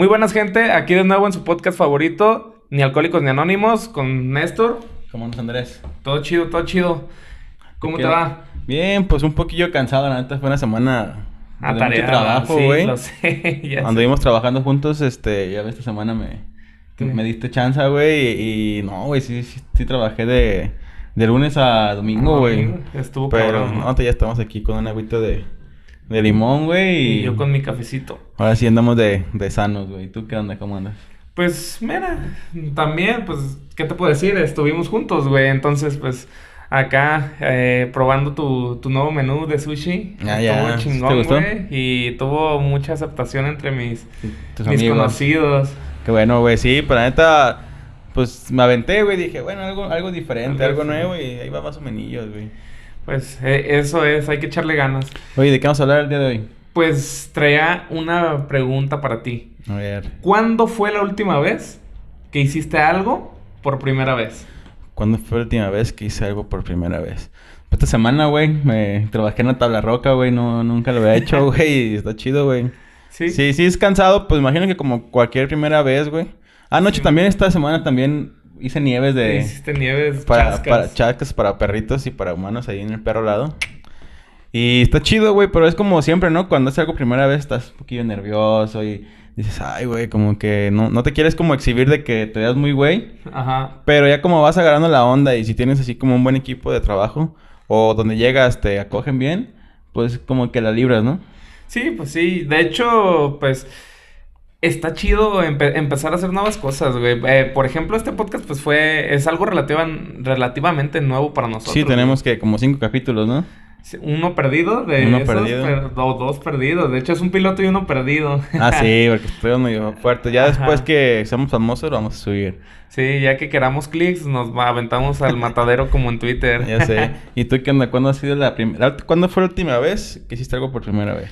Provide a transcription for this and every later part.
Muy buenas gente, aquí de nuevo en su podcast favorito, Ni Alcohólicos ni Anónimos, con Néstor. ¿Cómo andas, Andrés? Todo chido, todo chido. ¿Cómo te va? Bien, pues un poquillo cansado, la neta, fue una semana A de mucho trabajo, sí, güey. lo sé, ya sé. Anduvimos trabajando juntos, este, ya esta semana me, Sí. me diste chance, güey, y, y no, güey, sí, sí, sí trabajé de, de lunes a domingo, güey. Estuvo Pero, cabrón, ¿no? ya estamos aquí con un agüito de, de limón, güey, y, yo con mi cafecito. ahora sí andamos de, de sanos, güey. ¿Tú qué onda? ¿Cómo andas? Pues mira, también, pues, ¿qué te puedo decir? Estuvimos juntos, güey. Entonces, pues, acá eh, probando tu, tu nuevo menú de sushi. Ah, ya. Estuvo ¿Sí chingón, te gustó? güey. Y tuvo mucha aceptación entre mis, Tus mis amigos. conocidos. Qué bueno, güey, sí, pero la neta, pues me aventé, güey, dije, bueno, algo, algo diferente, Algo algo nuevo, y ahí va más o menos, güey. Pues eh, eso es, hay que echarle ganas. Oye, ¿de qué vamos a hablar el día de hoy? Pues traía una pregunta para ti. A ver, ¿Cuándo fue la última vez que hiciste algo por primera vez? ¿cuándo fue la última vez que hice algo por primera vez? Esta semana, güey, me trabajé en la tabla roca, güey, no, nunca lo había hecho, güey, y está chido, güey. Sí. Sí, sí, es cansado, pues imagino que como cualquier primera vez, güey. Anoche Sí. también, esta semana también hice nieves de... Hiciste nieves para, chascas. para chascas para perritos y para humanos ahí en el perro lado. Y está chido, güey, pero es como siempre, ¿no? Cuando haces algo primera vez estás un poquillo nervioso y dices, ay, güey, como que no, no te quieres como exhibir de que te veas muy güey. Ajá. Pero ya como vas agarrando la onda y si tienes así como un buen equipo de trabajo o donde llegas te acogen bien, pues como que la libras, ¿no? Sí, pues sí. De hecho, pues está chido empe- empezar a hacer nuevas cosas, güey. Eh, por ejemplo, este podcast, pues fue, es algo relativa- relativamente nuevo para nosotros. sí, tenemos güey. que como cinco capítulos, ¿no? Uno perdido de Uno esos, perdido. o dos perdidos. De hecho, es un piloto y uno perdido. Ah, sí, porque estoy medio fuerte. Ya Ajá. después que seamos famosos lo vamos a subir. Sí, ya que queramos clics, nos aventamos al matadero como en Twitter. Ya sé. ¿Y tú qué onda? ¿Cuándo ha sido la primera... ¿Cuándo fue la última vez que hiciste algo por primera vez?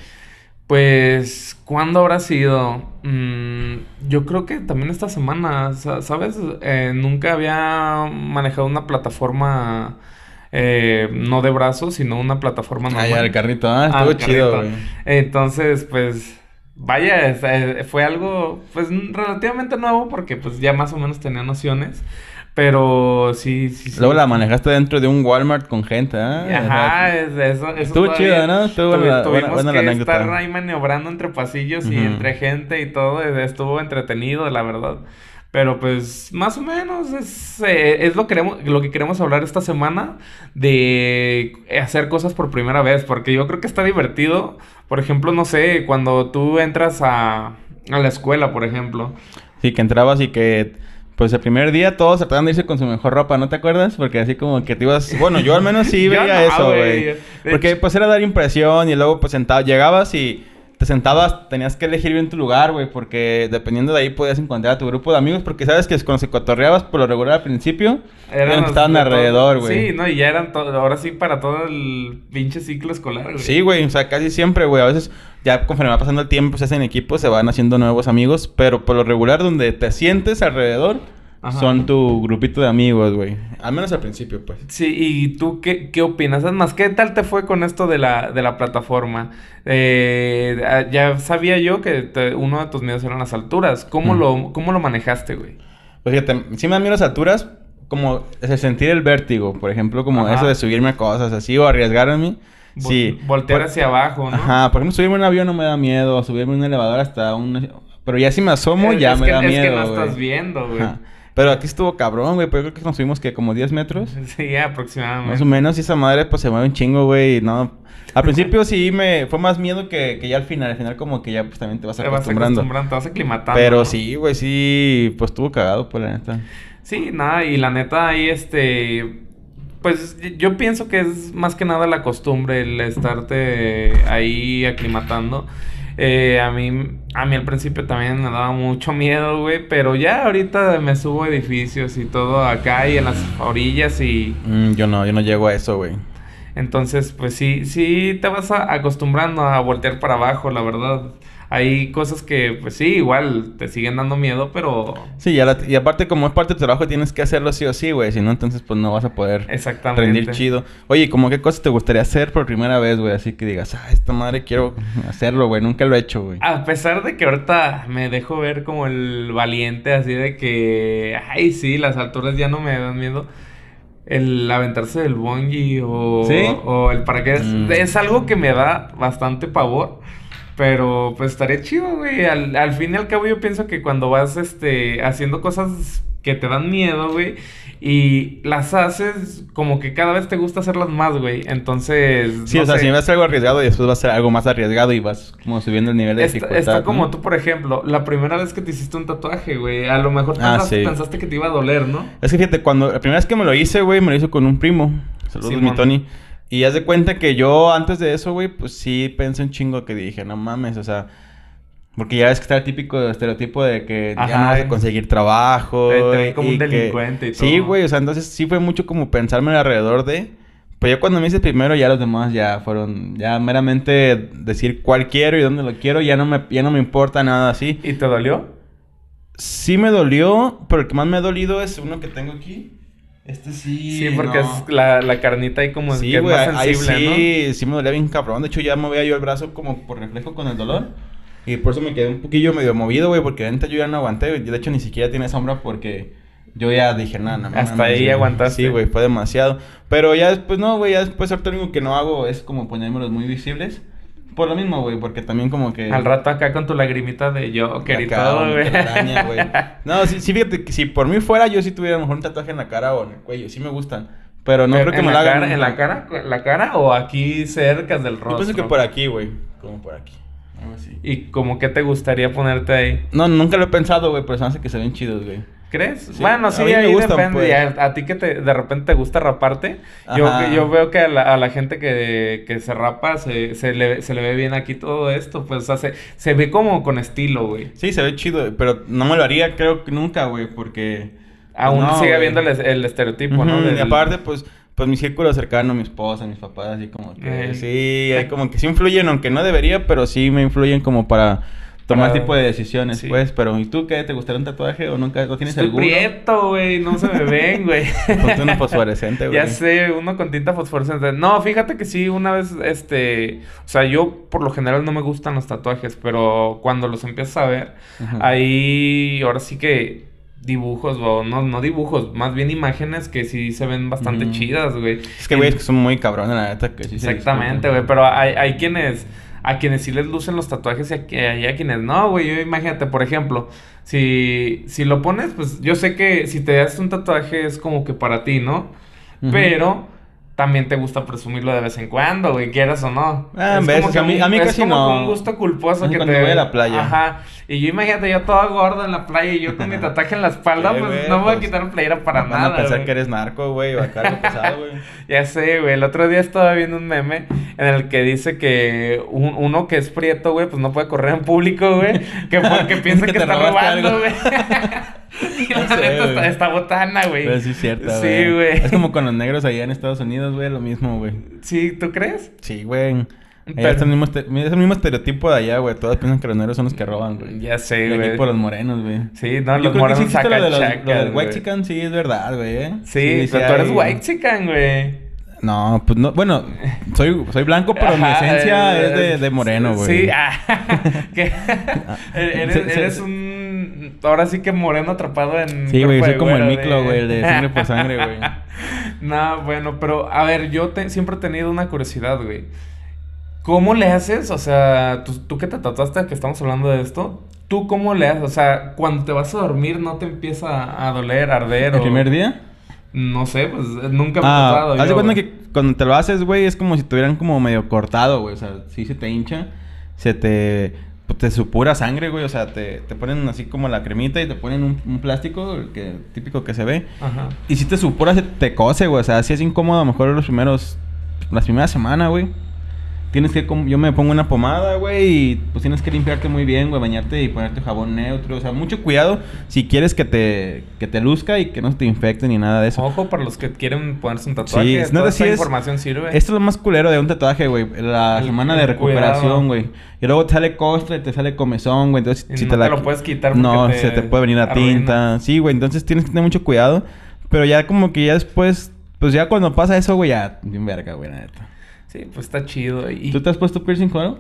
Pues, ¿cuándo habrá sido? Mm, yo creo que también esta semana, sa- ¿sabes? Eh, nunca había manejado una plataforma eh, no de brazos, sino una plataforma Ah, normal. ya, el carrito. Ah, Ah, estuvo chido, carrito. Entonces, pues, vaya, eh, fue algo, pues, relativamente nuevo porque, pues, ya más o menos tenía nociones. Pero sí, sí, sí. Luego la manejaste dentro de un Walmart con gente, ¿ah? Ajá, es- eso, eso Estuvo chido, ¿no? Estuvo tuvi- buena- tuvimos buena- buena que la estar ahí maniobrando entre pasillos y Ujú. entre gente y todo. eh, Estuvo entretenido, la verdad. Pero pues, más o menos es, eh, es lo, queremos, lo que queremos hablar esta semana de hacer cosas por primera vez. Porque yo creo que está divertido. Por ejemplo, no sé, cuando tú entras a, a la escuela, por ejemplo. Sí, que entrabas y que... Pues el primer día todos trataban de irse con su mejor ropa, ¿no te acuerdas? Porque así como que te ibas... Bueno, yo al menos sí veía no, eso, güey. Porque pues era dar impresión y luego pues sentado... Llegabas y te sentabas, tenías que elegir bien tu lugar, güey. Porque dependiendo de ahí podías encontrar a tu grupo de amigos. Porque sabes que cuando se cotorreabas por lo regular al principio... Eran los estaban alrededor, güey. Sí, no, y ya eran todo, ahora sí para todo el pinche ciclo escolar, güey. Sí, güey, o sea, casi siempre, güey. A veces, ya conforme va pasando el tiempo, se hacen equipos, se van haciendo nuevos amigos, pero por lo regular, donde te sientes alrededor, Ajá. son tu grupito de amigos, güey. Al menos al principio, pues. Sí, ¿y tú qué, qué opinas? Es más, ¿qué tal te fue con esto de la, de la plataforma? Eh, ah, ya sabía yo que te- uno de tus miedos eran las alturas. ¿Cómo, Mm. lo, ¿Cómo lo manejaste, güey? Pues fíjate, sí me dan miedo las alturas, como sentir el vértigo, por ejemplo, como Ajá. eso de subirme a cosas así o arriesgarme. Vol- Sí. Voltear Por- hacia abajo, ¿no? Ajá, por ejemplo, subirme a un avión no me da miedo, subirme a un elevador hasta un... Pero ya si me asomo, ya es me que, da es miedo, que no estás viendo, güey. Pero aquí estuvo cabrón, güey, pero yo creo que nos subimos que como 10 metros. Sí, aproximadamente. Más o menos, y esa madre pues se mueve un chingo, güey, no... Al principio sí me... Fue más miedo que, que ya al final. Al final como que ya pues también te vas Te vas acostumbrando. acostumbrando, te vas aclimatando. Pero sí, güey, sí... Pues estuvo cagado, por la neta. Sí, nada, y la neta ahí este pues yo pienso que es más que nada la costumbre el estarte ahí aclimatando. Eh, a mí a mí al principio también me daba mucho miedo, güey, pero ya ahorita me subo a edificios y todo acá y en las orillas y Mm, yo no, yo no llego a eso, güey. entonces pues sí sí te vas a- acostumbrando a voltear para abajo, la verdad. Hay cosas que, pues sí, igual te siguen dando miedo, pero... Sí, y, y aparte como es parte de tu trabajo tienes que hacerlo sí o sí, güey. Si no, entonces pues no vas a poder Exactamente. rendir chido. Oye, ¿cómo qué cosas te gustaría hacer por primera vez, güey? Así que digas, ah, esta madre quiero hacerlo, güey. Nunca lo he hecho, güey. A pesar de que ahorita me dejo ver como el valiente, así de que, ay, sí, las alturas ya no me dan miedo. El aventarse del bungee o, ¿Sí? o el paracaídas Mm. es algo que me da bastante pavor. Pero pues estaría chido, güey. Al, al fin y al cabo yo pienso que cuando vas este, haciendo cosas que te dan miedo, güey, y las haces, como que cada vez te gusta hacerlas más, güey. Entonces... Sí, no o sea, sé. si vas a hacer algo arriesgado y después vas a hacer algo más arriesgado y vas como subiendo el nivel de Está, dificultad. está como tú, por ejemplo, la primera vez que te hiciste un tatuaje, güey. A lo mejor Ah, pensaste, sí. pensaste que te iba a doler, ¿no? Es que fíjate, cuando la primera vez que me lo hice, güey, me lo hizo con un primo. Saludos, mi Tony. Y haz de cuenta que yo antes de eso, güey, pues sí pensé un chingo que dije, no mames, o sea. Porque ya ves que está el típico estereotipo de que ya Ajá. no vas a conseguir trabajo. Te- te como un que- delincuente y Sí, todo. güey, o sea, entonces sí fue mucho como pensarme alrededor de. Pues yo cuando me hice primero, ya los demás ya fueron, ya meramente decir cuál quiero y dónde lo quiero, ya no me, ya no me importa nada así. ¿Y te dolió? Sí me dolió, pero el que más me ha dolido es uno que tengo aquí. Este sí. Sí, porque no. es la, la carnita ahí como Sí, que es güey, más ahí sensible, sí, sí me dolía bien cabrón. De hecho, ya movía yo el brazo como por reflejo con el dolor. Y por eso me quedé un poquillo medio movido, güey, porque ahorita yo ya no aguanté. De hecho, ni siquiera tiene sombra porque yo ya dije, nada, nada. Hasta ahí aguantaste. Sí, güey, fue demasiado. Pero ya después, no, güey, ya después ahorita lo único que no hago es como ponérmelos muy visibles. Por lo mismo, güey, porque también como que... Al rato acá con tu lagrimita de Joker y Acá, todo, una güey. No, sí, sí, fíjate que si por mí fuera, yo sí tuviera a lo mejor un tatuaje en la cara o en el cuello. Sí me gustan. Pero no creo que ¿en me lo hagan. cara, ¿En la cara? ¿La cara o aquí cerca del Yo rostro? pienso que por aquí, güey. Como por aquí. Algo así. ¿Y como que te gustaría ponerte ahí? No, nunca lo he pensado, güey, pero se me hace que se ven chidos, güey. ¿Crees? Sí, Bueno, sí, ahí gustan, depende. pues. A, a ti que te, de repente te gusta raparte. Yo, yo veo que a la, a la gente que, que se rapa se, se, le, se le ve bien aquí todo esto. Pues, o sea, se, se ve como con estilo, güey. Sí, se ve chido, pero no me lo haría, creo que nunca, güey, porque. Aún no, sigue habiendo el, el estereotipo, ¿no? Del- Y aparte, pues, pues mi círculo cercano, mi esposa, mis papás, así como que. Sí, hay como que sí influyen, aunque no debería, pero sí me influyen como para tomar tipo de decisiones, sí. pues. Pero, ¿y tú qué? ¿Te gustaría un tatuaje o nunca lo tienes Estoy alguno? prieto, güey. No se me ven, güey. Ponte uno fosforescente, güey. Ya sé, uno con tinta fosforescente. No, fíjate que sí, una vez, este... O sea, yo por lo general no me gustan los tatuajes, pero cuando los empiezas a ver, Ajá. ahí ahora sí que dibujos, o no, no dibujos, más bien imágenes que sí se ven bastante chidas, güey. Es que, güey, es que son muy cabrones, la neta, que sí Exactamente, güey, pero hay, hay quienes... A quienes sí les lucen los tatuajes y a, y a quienes no, güey. Yo imagínate, por ejemplo, si, si lo pones, pues yo sé que si te das un tatuaje es como que para ti, ¿no? Pero también te gusta presumirlo de vez en cuando, güey, quieras o no. Ah, en es veces, como que a mí- a mí es casi como no. un gusto culposo Es que cuando te voy a la playa. Ajá. Y yo imagínate yo todo gordo en la playa y yo con mi tatuaje en la espalda, pues no me voy a pues, quitar la playera para Van nada. a pensar güey. que eres narco, güey, o acá pesado, güey. Ya sé, güey. El otro día estaba viendo un meme en el que dice que un- uno que es prieto, güey, pues no puede correr en público, güey. Que porque piensa Que que, está robando, güey. y la sé, neta está, está botana, güey. Pero sí es cierto, Sí, güey. Es como con los negros allá en Estados Unidos, güey, lo mismo, güey. Sí, ¿tú crees? Sí, güey. Pero- está el mismo, este- es el mismo estereotipo de allá, güey. Todos piensan que los negros son los que roban, güey. Ya sé, güey. por los morenos, güey. Sí, no, Yo los creo que sí morenos existe sacan lo, de los, chacas, lo del white chicken, sí es verdad, güey. ¿eh? Sí, pero tú eres white chican, güey. No, pues no, bueno, soy, soy blanco, pero mi Ajá, esencia eh, es de, de moreno, güey. Sí, ah, que eres, eres un... Ahora sí que moreno atrapado en... Sí, güey, soy de como el miclo, de- güey, el de sangre por sangre, güey. No, bueno, pero a ver, yo te- siempre he tenido una curiosidad, güey. ¿Cómo le haces? O sea, tú, tú que te tatuaste, que estamos hablando de esto, ¿tú cómo le haces? O sea, cuando te vas a dormir, ¿no te empieza a doler, a arder? ¿El o- primer día? No sé, pues nunca me he Ah, tatuado. haz de cuenta que cuando te lo haces, güey, es como si tuvieran como medio cortado, güey. O sea, sí se te hincha, se te... te supura sangre, güey. O sea, te, te ponen así como la cremita y te ponen un, un plástico, el que, típico que se ve. Ajá. Y si te supura, se te cose, güey. O sea, sí es incómodo a lo mejor los primeros... Las primeras semanas, güey. Tienes que, yo me pongo una pomada, güey, y pues tienes que limpiarte muy bien, güey, bañarte y ponerte jabón neutro, o sea, mucho cuidado si quieres que te, que te luzca y que no te infecte ni nada de eso. Ojo para los que quieren ponerse un tatuaje. Sí, toda neta, esta es- información sirve. Esto es lo más culero de un tatuaje, güey. La El- semana de recuperación, güey. Y luego te sale costra y te sale comezón, güey. Entonces, Y si no te lo puedes quitar No, te se te puede venir la tinta. Sí, güey. Entonces tienes que tener mucho cuidado. Pero ya como que ya después... Pues ya cuando pasa eso, güey, ya... Bien verga, güey, la neta. Sí, pues está chido. Y... ¿Tú te has puesto piercing algo?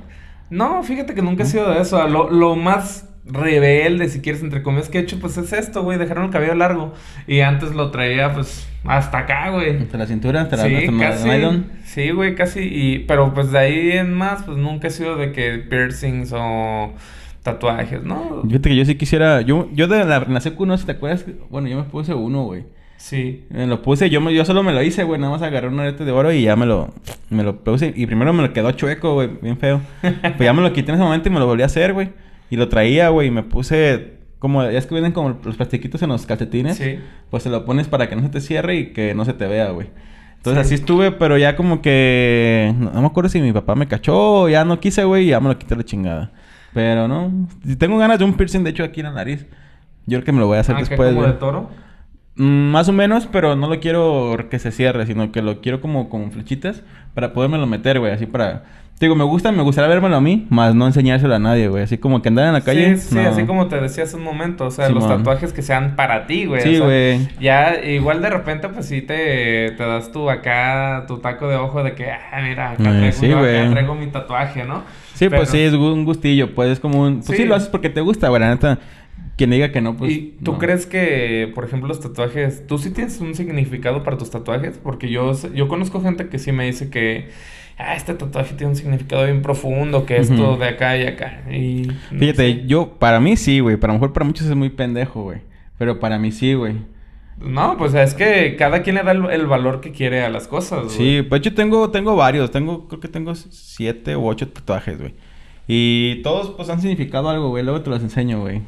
No, fíjate que nunca he sido de eso. Lo, lo más rebelde, si quieres, entre comillas, que he hecho, pues es esto, güey, dejaron el cabello largo. Y antes lo traía, pues, hasta acá, güey. ¿Hasta la cintura? ¿Hasta la, Sí, la casi. nylon? Sí, güey, casi. Y, pero pues de ahí en más, pues nunca he sido de que piercings o tatuajes, ¿no? Fíjate que yo sí quisiera... Yo, yo de la, en la secu, no sé si te acuerdas... Bueno, yo me puse uno, güey. Sí. Me lo puse, yo, me- yo solo me lo hice, güey. Nada más agarré un arete de oro y ya me lo, me lo puse. Y primero me lo quedó chueco, güey, bien feo. pues ya me lo quité en ese momento y me lo volví a hacer, güey. Y lo traía, güey, y me puse como, ya es que vienen como los plastiquitos en los calcetines. Sí. Pues se lo pones para que no se te cierre y que no se te vea, güey. Entonces Sí. así estuve, pero ya como que... No, no me acuerdo si mi papá me cachó o ya no quise, güey, y ya me lo quité la chingada. Pero no. Si tengo ganas de un piercing, de hecho, aquí en la nariz. Yo creo que me lo voy a hacer Ah, después, como de toro. Mm, Más o menos, pero no lo quiero que se cierre, sino que lo quiero como con flechitas para podérmelo meter, güey, así para... Te Digo, me gusta, me gustaría vérmelo a mí, más no enseñárselo a nadie, güey. Así como que andar en la calle. Sí, sí, no. así como te decía hace un momento. O sea, los tatuajes que sean para ti, güey. Sí, o sea, güey. Ya, igual de repente, pues sí te, te das tu acá, tu taco de ojo de que, ah, mira, acá, Eh, traigo, sí, yo acá güey. traigo mi tatuaje, ¿no? Sí, pues sí, es un gustillo, pues es como un... Pues sí, Sí. lo haces porque te gusta, güey, la neta. Quien diga que no, pues... ¿Y tú no. crees que, por ejemplo, los tatuajes, tú sí tienes un significado para tus tatuajes? Porque yo, yo conozco gente que sí me dice que, ah, este tatuaje tiene un significado bien profundo, que esto de acá y acá. Y, no Fíjate, sé. yo... Para mí sí, güey. Para lo mejor para muchos es muy pendejo, güey. Pero para mí sí, güey. No, pues es que cada quien le da el, el valor que quiere a las cosas, güey. Sí, pues yo tengo, tengo varios. Tengo, creo que tengo siete u ocho tatuajes, güey. Y todos, pues, han significado algo, güey. Luego te los enseño, güey.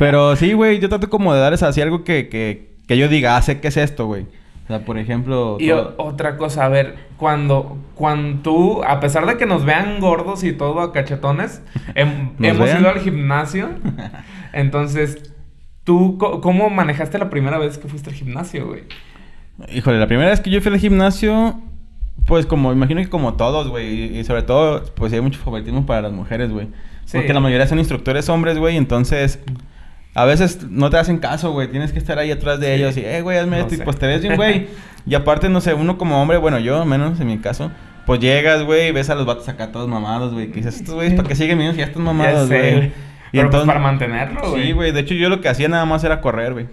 Pero sí, güey, yo trato como de darles así algo que, que, que yo diga, ah, sé qué es esto, güey. O sea, por ejemplo... Y todo- otra cosa, a ver, cuando, cuando tú, a pesar de que nos vean gordos y todo a cachetones, hem- ¿Nos hemos vean? ido al gimnasio. Entonces, ¿tú cómo manejaste la primera vez que fuiste al gimnasio, güey? Híjole, la primera vez que yo fui al gimnasio, pues como, imagino que como todos, güey. Y, y sobre todo, pues hay mucho favoritismo para las mujeres, güey. Sí. Porque la mayoría son instructores hombres, güey. Entonces, a veces no te hacen caso, güey. Tienes que estar ahí atrás de Sí. ellos y, eh, güey, hazme No esto. Y pues te ves bien, güey. y aparte, no sé, uno como hombre, bueno, yo, menos en mi caso. Pues llegas, güey, y ves a los vatos acá todos mamados, güey. Que dices, estos güeyes, ¿para qué siguen viendo si ya están mamados, güey? güey. Y Pero entonces... pues para mantenerlo, güey. Sí, güey. De hecho, yo lo que hacía nada más era correr, güey.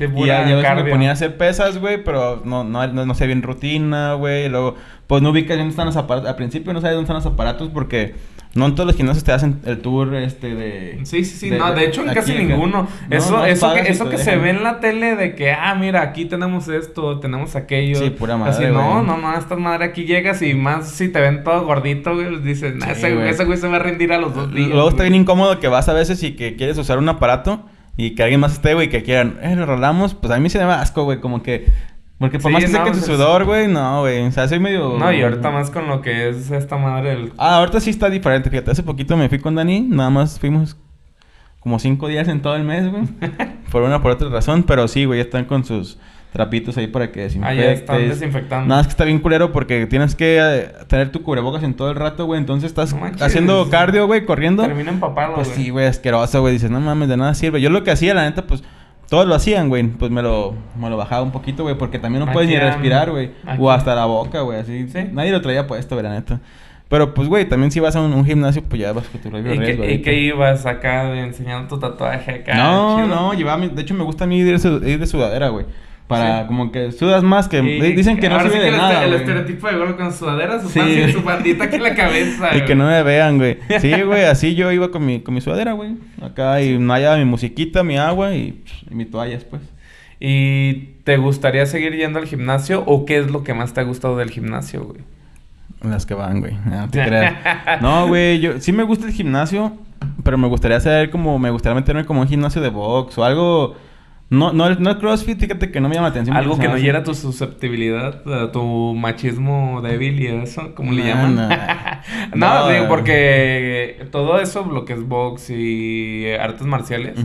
Sí, Y pura ya, ya me ponía a hacer pesas, güey, pero no, no, no, no sé bien rutina, güey. Luego, pues no ubicas dónde están los aparatos. Al principio no sabes dónde están los aparatos porque no en todos los gimnasios te hacen el tour, este, de... Sí, sí, sí. no, de hecho en casi ninguno. No, eso no, eso que, y eso que se ve en la tele de que, ah, mira, aquí tenemos esto, tenemos aquello. Sí, pura madre, Así, no, no, no, esta madre aquí llegas y más si te ven todo gordito, güey, pues dices, nah, Sí, ese, güey, güey. ese güey se va a rendir a los dos días. Luego está güey. bien incómodo que vas a veces y que quieres usar un aparato y que alguien más esté, güey, que quieran, eh, lo rolamos. Pues a mí se me da asco, güey, como que... Porque por Sí, más que no, seque tu pues, sudor, güey, no, güey. O sea, soy medio... No, y ahorita más con lo que es esta madre del... Ah, ahorita sí está diferente, fíjate. Hace poquito me fui con Dani, nada más fuimos como cinco días en todo el mes, güey. por una por otra razón, pero sí, güey, ya están con sus trapitos ahí para que desinfectes. ya están desinfectando. Nada, es que está bien culero porque tienes que eh, tener tu cubrebocas en todo el rato, güey. Entonces estás No manches. haciendo cardio, güey, corriendo. Termina empapado, Pues güey. sí, güey, asqueroso, güey. Dices, no mames, de nada sirve. Yo lo que hacía, la neta, pues... Todos lo hacían, güey. Pues me lo, me lo bajaba un poquito, güey. Porque también no puedes ni respirar, güey. O hasta la boca, güey. Así. Sí. Nadie lo traía puesto, güey, la neta. Pero pues, güey, también si vas a un, un gimnasio, pues ya vas con tu propio ¿Y, riesgo. qué, y qué ibas acá enseñando tu tatuaje acá? No, chido? no, llevaba mi- De hecho, me gusta a mí ir de sudadera, güey. Para Sí. como que sudas más que... Dicen que no ahora sirve sí que de el, nada, este- el güey. estereotipo de gordo con sudadera, su y su bandita aquí en la cabeza, Y que no me vean, güey. Sí, güey, así yo iba con mi, con mi sudadera, güey. Acá y hallaba mi musiquita, mi agua y, y mi toalla después. ¿Y te gustaría seguir yendo al gimnasio o qué es lo que más te ha gustado del gimnasio, güey? Las que van, güey. No, no te creas. No, güey, yo sí me gusta el gimnasio, pero me gustaría hacer como, me gustaría meterme como un gimnasio de box o algo, No, no, no el CrossFit, fíjate que no me llama la atención. Algo que no hiera tu susceptibilidad, a tu machismo débil y eso, como le llaman. no. digo, porque todo eso, lo que es box y artes marciales,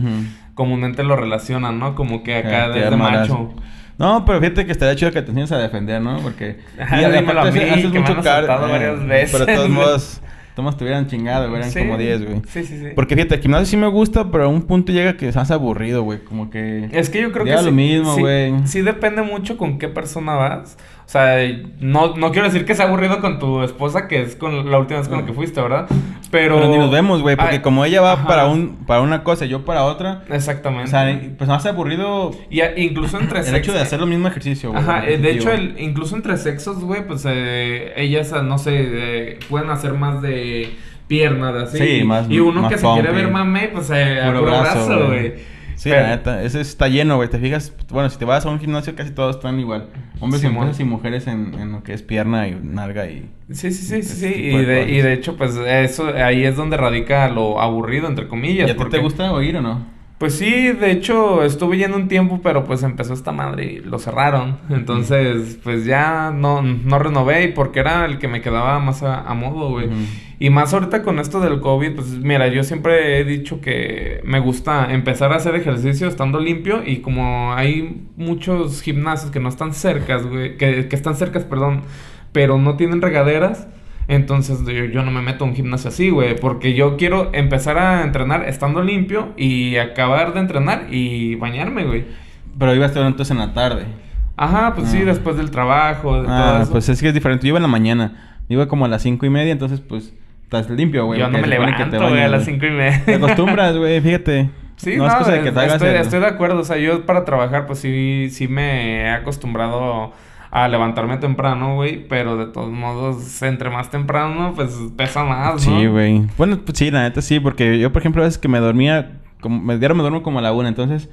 comúnmente lo relacionan, ¿no? Como que acá desde armarás. macho. No, pero fíjate que estaría chido que te enseñes a defender, ¿no? Porque... Ajá, y dímelo a aparte mí, haces que me han car- asaltado eh, varias veces. Pero de todos modos, todos estuvieran chingados, güey. Eran Sí. como 10, güey. Sí, sí, sí. Porque fíjate, el gimnasio sí me gusta, pero a un punto llega que hace aburrido, güey. Como que... Es que yo creo que lo sí, mismo, sí- güey. Sí, depende mucho con qué persona vas. O sea, no, no quiero decir que sea aburrido con tu esposa, que es con la última vez con la que fuiste, ¿verdad? Pero... Pero ni nos vemos, güey. Porque Ay, como ella va ajá. para un para una cosa y yo para otra... Exactamente. O sea, pues hace aburrido y a- incluso entre el hecho de sexos- hacer el mismo ejercicio, güey. Ajá, eh, de hecho, el, incluso entre sexos, güey, pues eh, ellas, ah, no sé, eh, pueden hacer más de piernas, así. Sí, más- Y uno más que se quiere ver mame, pues eh, a Puro brazo, güey. Sí, Pero- la neta, ese está lleno, güey. Te fijas, bueno, si te vas a un gimnasio casi todos están igual. Hombres y mujeres y mujeres en, en lo que es pierna y nalga y... Sí, sí, sí, sí, Y de y de hecho, pues eso, ahí es donde radica lo aburrido, entre ¿Y comillas. a ti porque- te gusta oír o no? Pues sí, de hecho, estuve yendo un tiempo, pero pues empezó esta madre y lo cerraron. Entonces, pues ya no, no renové y porque era el que me quedaba más a, a modo, güey. Y más ahorita con esto del COVID, pues mira, yo siempre he dicho que me gusta empezar a hacer ejercicio estando limpio y como hay muchos gimnasios que no están cercas, güey, que, que están cercas, perdón, pero no tienen regaderas, entonces yo, yo no me meto a un gimnasio así, güey, porque yo quiero empezar a entrenar estando limpio y acabar de entrenar y bañarme, güey. Pero ibas todo entonces en la tarde. Ajá, pues sí, Ah. después del trabajo, de todo Ah, eso. pues es que es diferente. Yo iba en la mañana. Iba como a las cinco y media, entonces pues estás limpio, güey. yo no me levanto, güey, a las cinco y media. Te acostumbras, güey, fíjate. Sí, no, no, es cosa de que te hagas estoy, el- estoy de acuerdo. O sea, yo para trabajar, pues sí, sí me he acostumbrado a levantarme temprano, güey. Pero de todos modos, entre más temprano, pues pesa más, ¿no? Sí, güey. Bueno, pues sí, la neta sí, porque yo, por ejemplo, a veces que me dormía, como, me dieron, me duermo como a la una, entonces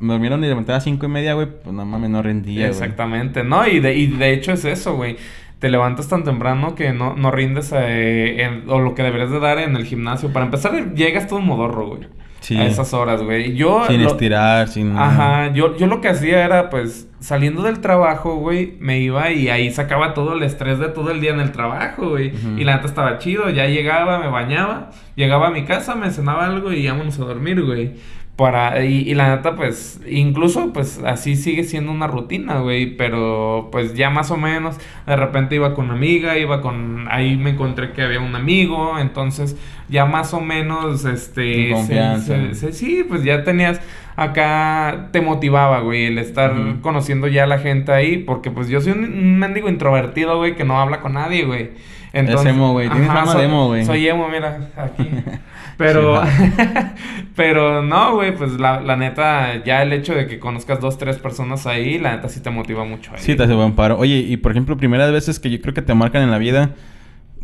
me durmieron y levanté a las cinco y media, güey, pues no mames, no rendía. Exactamente, ¿no? Y de, y de hecho es eso, güey. Te levantas tan temprano que no, no rindes eh, en- o lo que deberías de dar en el gimnasio. Para empezar, llegas todo modorro, güey. Sí. A esas horas, güey. Yo... Sin lo- estirar, sin... Ajá, yo, yo lo que hacía era, pues, saliendo del trabajo, güey, me iba y ahí sacaba todo el estrés de todo el día en el trabajo, güey. Y la neta estaba chido, ya llegaba, me bañaba, llegaba a mi casa, me cenaba algo y vámonos a dormir, güey. Para, y, y la neta, pues, incluso, pues, así sigue siendo una rutina, güey. Pero, pues, ya más o menos, de repente iba con una amiga, iba con, ahí me encontré que había un amigo, entonces, ya más o menos, este... Confianza. se- se- sí, pues ya tenías acá te motivaba, güey, el estar conociendo ya a la gente ahí, porque pues yo soy un, un mendigo introvertido, güey, que no habla con nadie, güey. emo, güey, tienes Ajá, fama soy- de emo, güey. Soy emo, mira, aquí. Pero, pero no, güey, pues la, la neta, ya el hecho de que conozcas dos, tres personas ahí, la neta sí te motiva mucho ahí. Sí, te hace buen paro. Oye, y por ejemplo, primeras veces que yo creo que te marcan en la vida,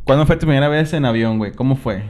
¿cuándo fue tu primera vez en avión, güey? ¿Cómo fue?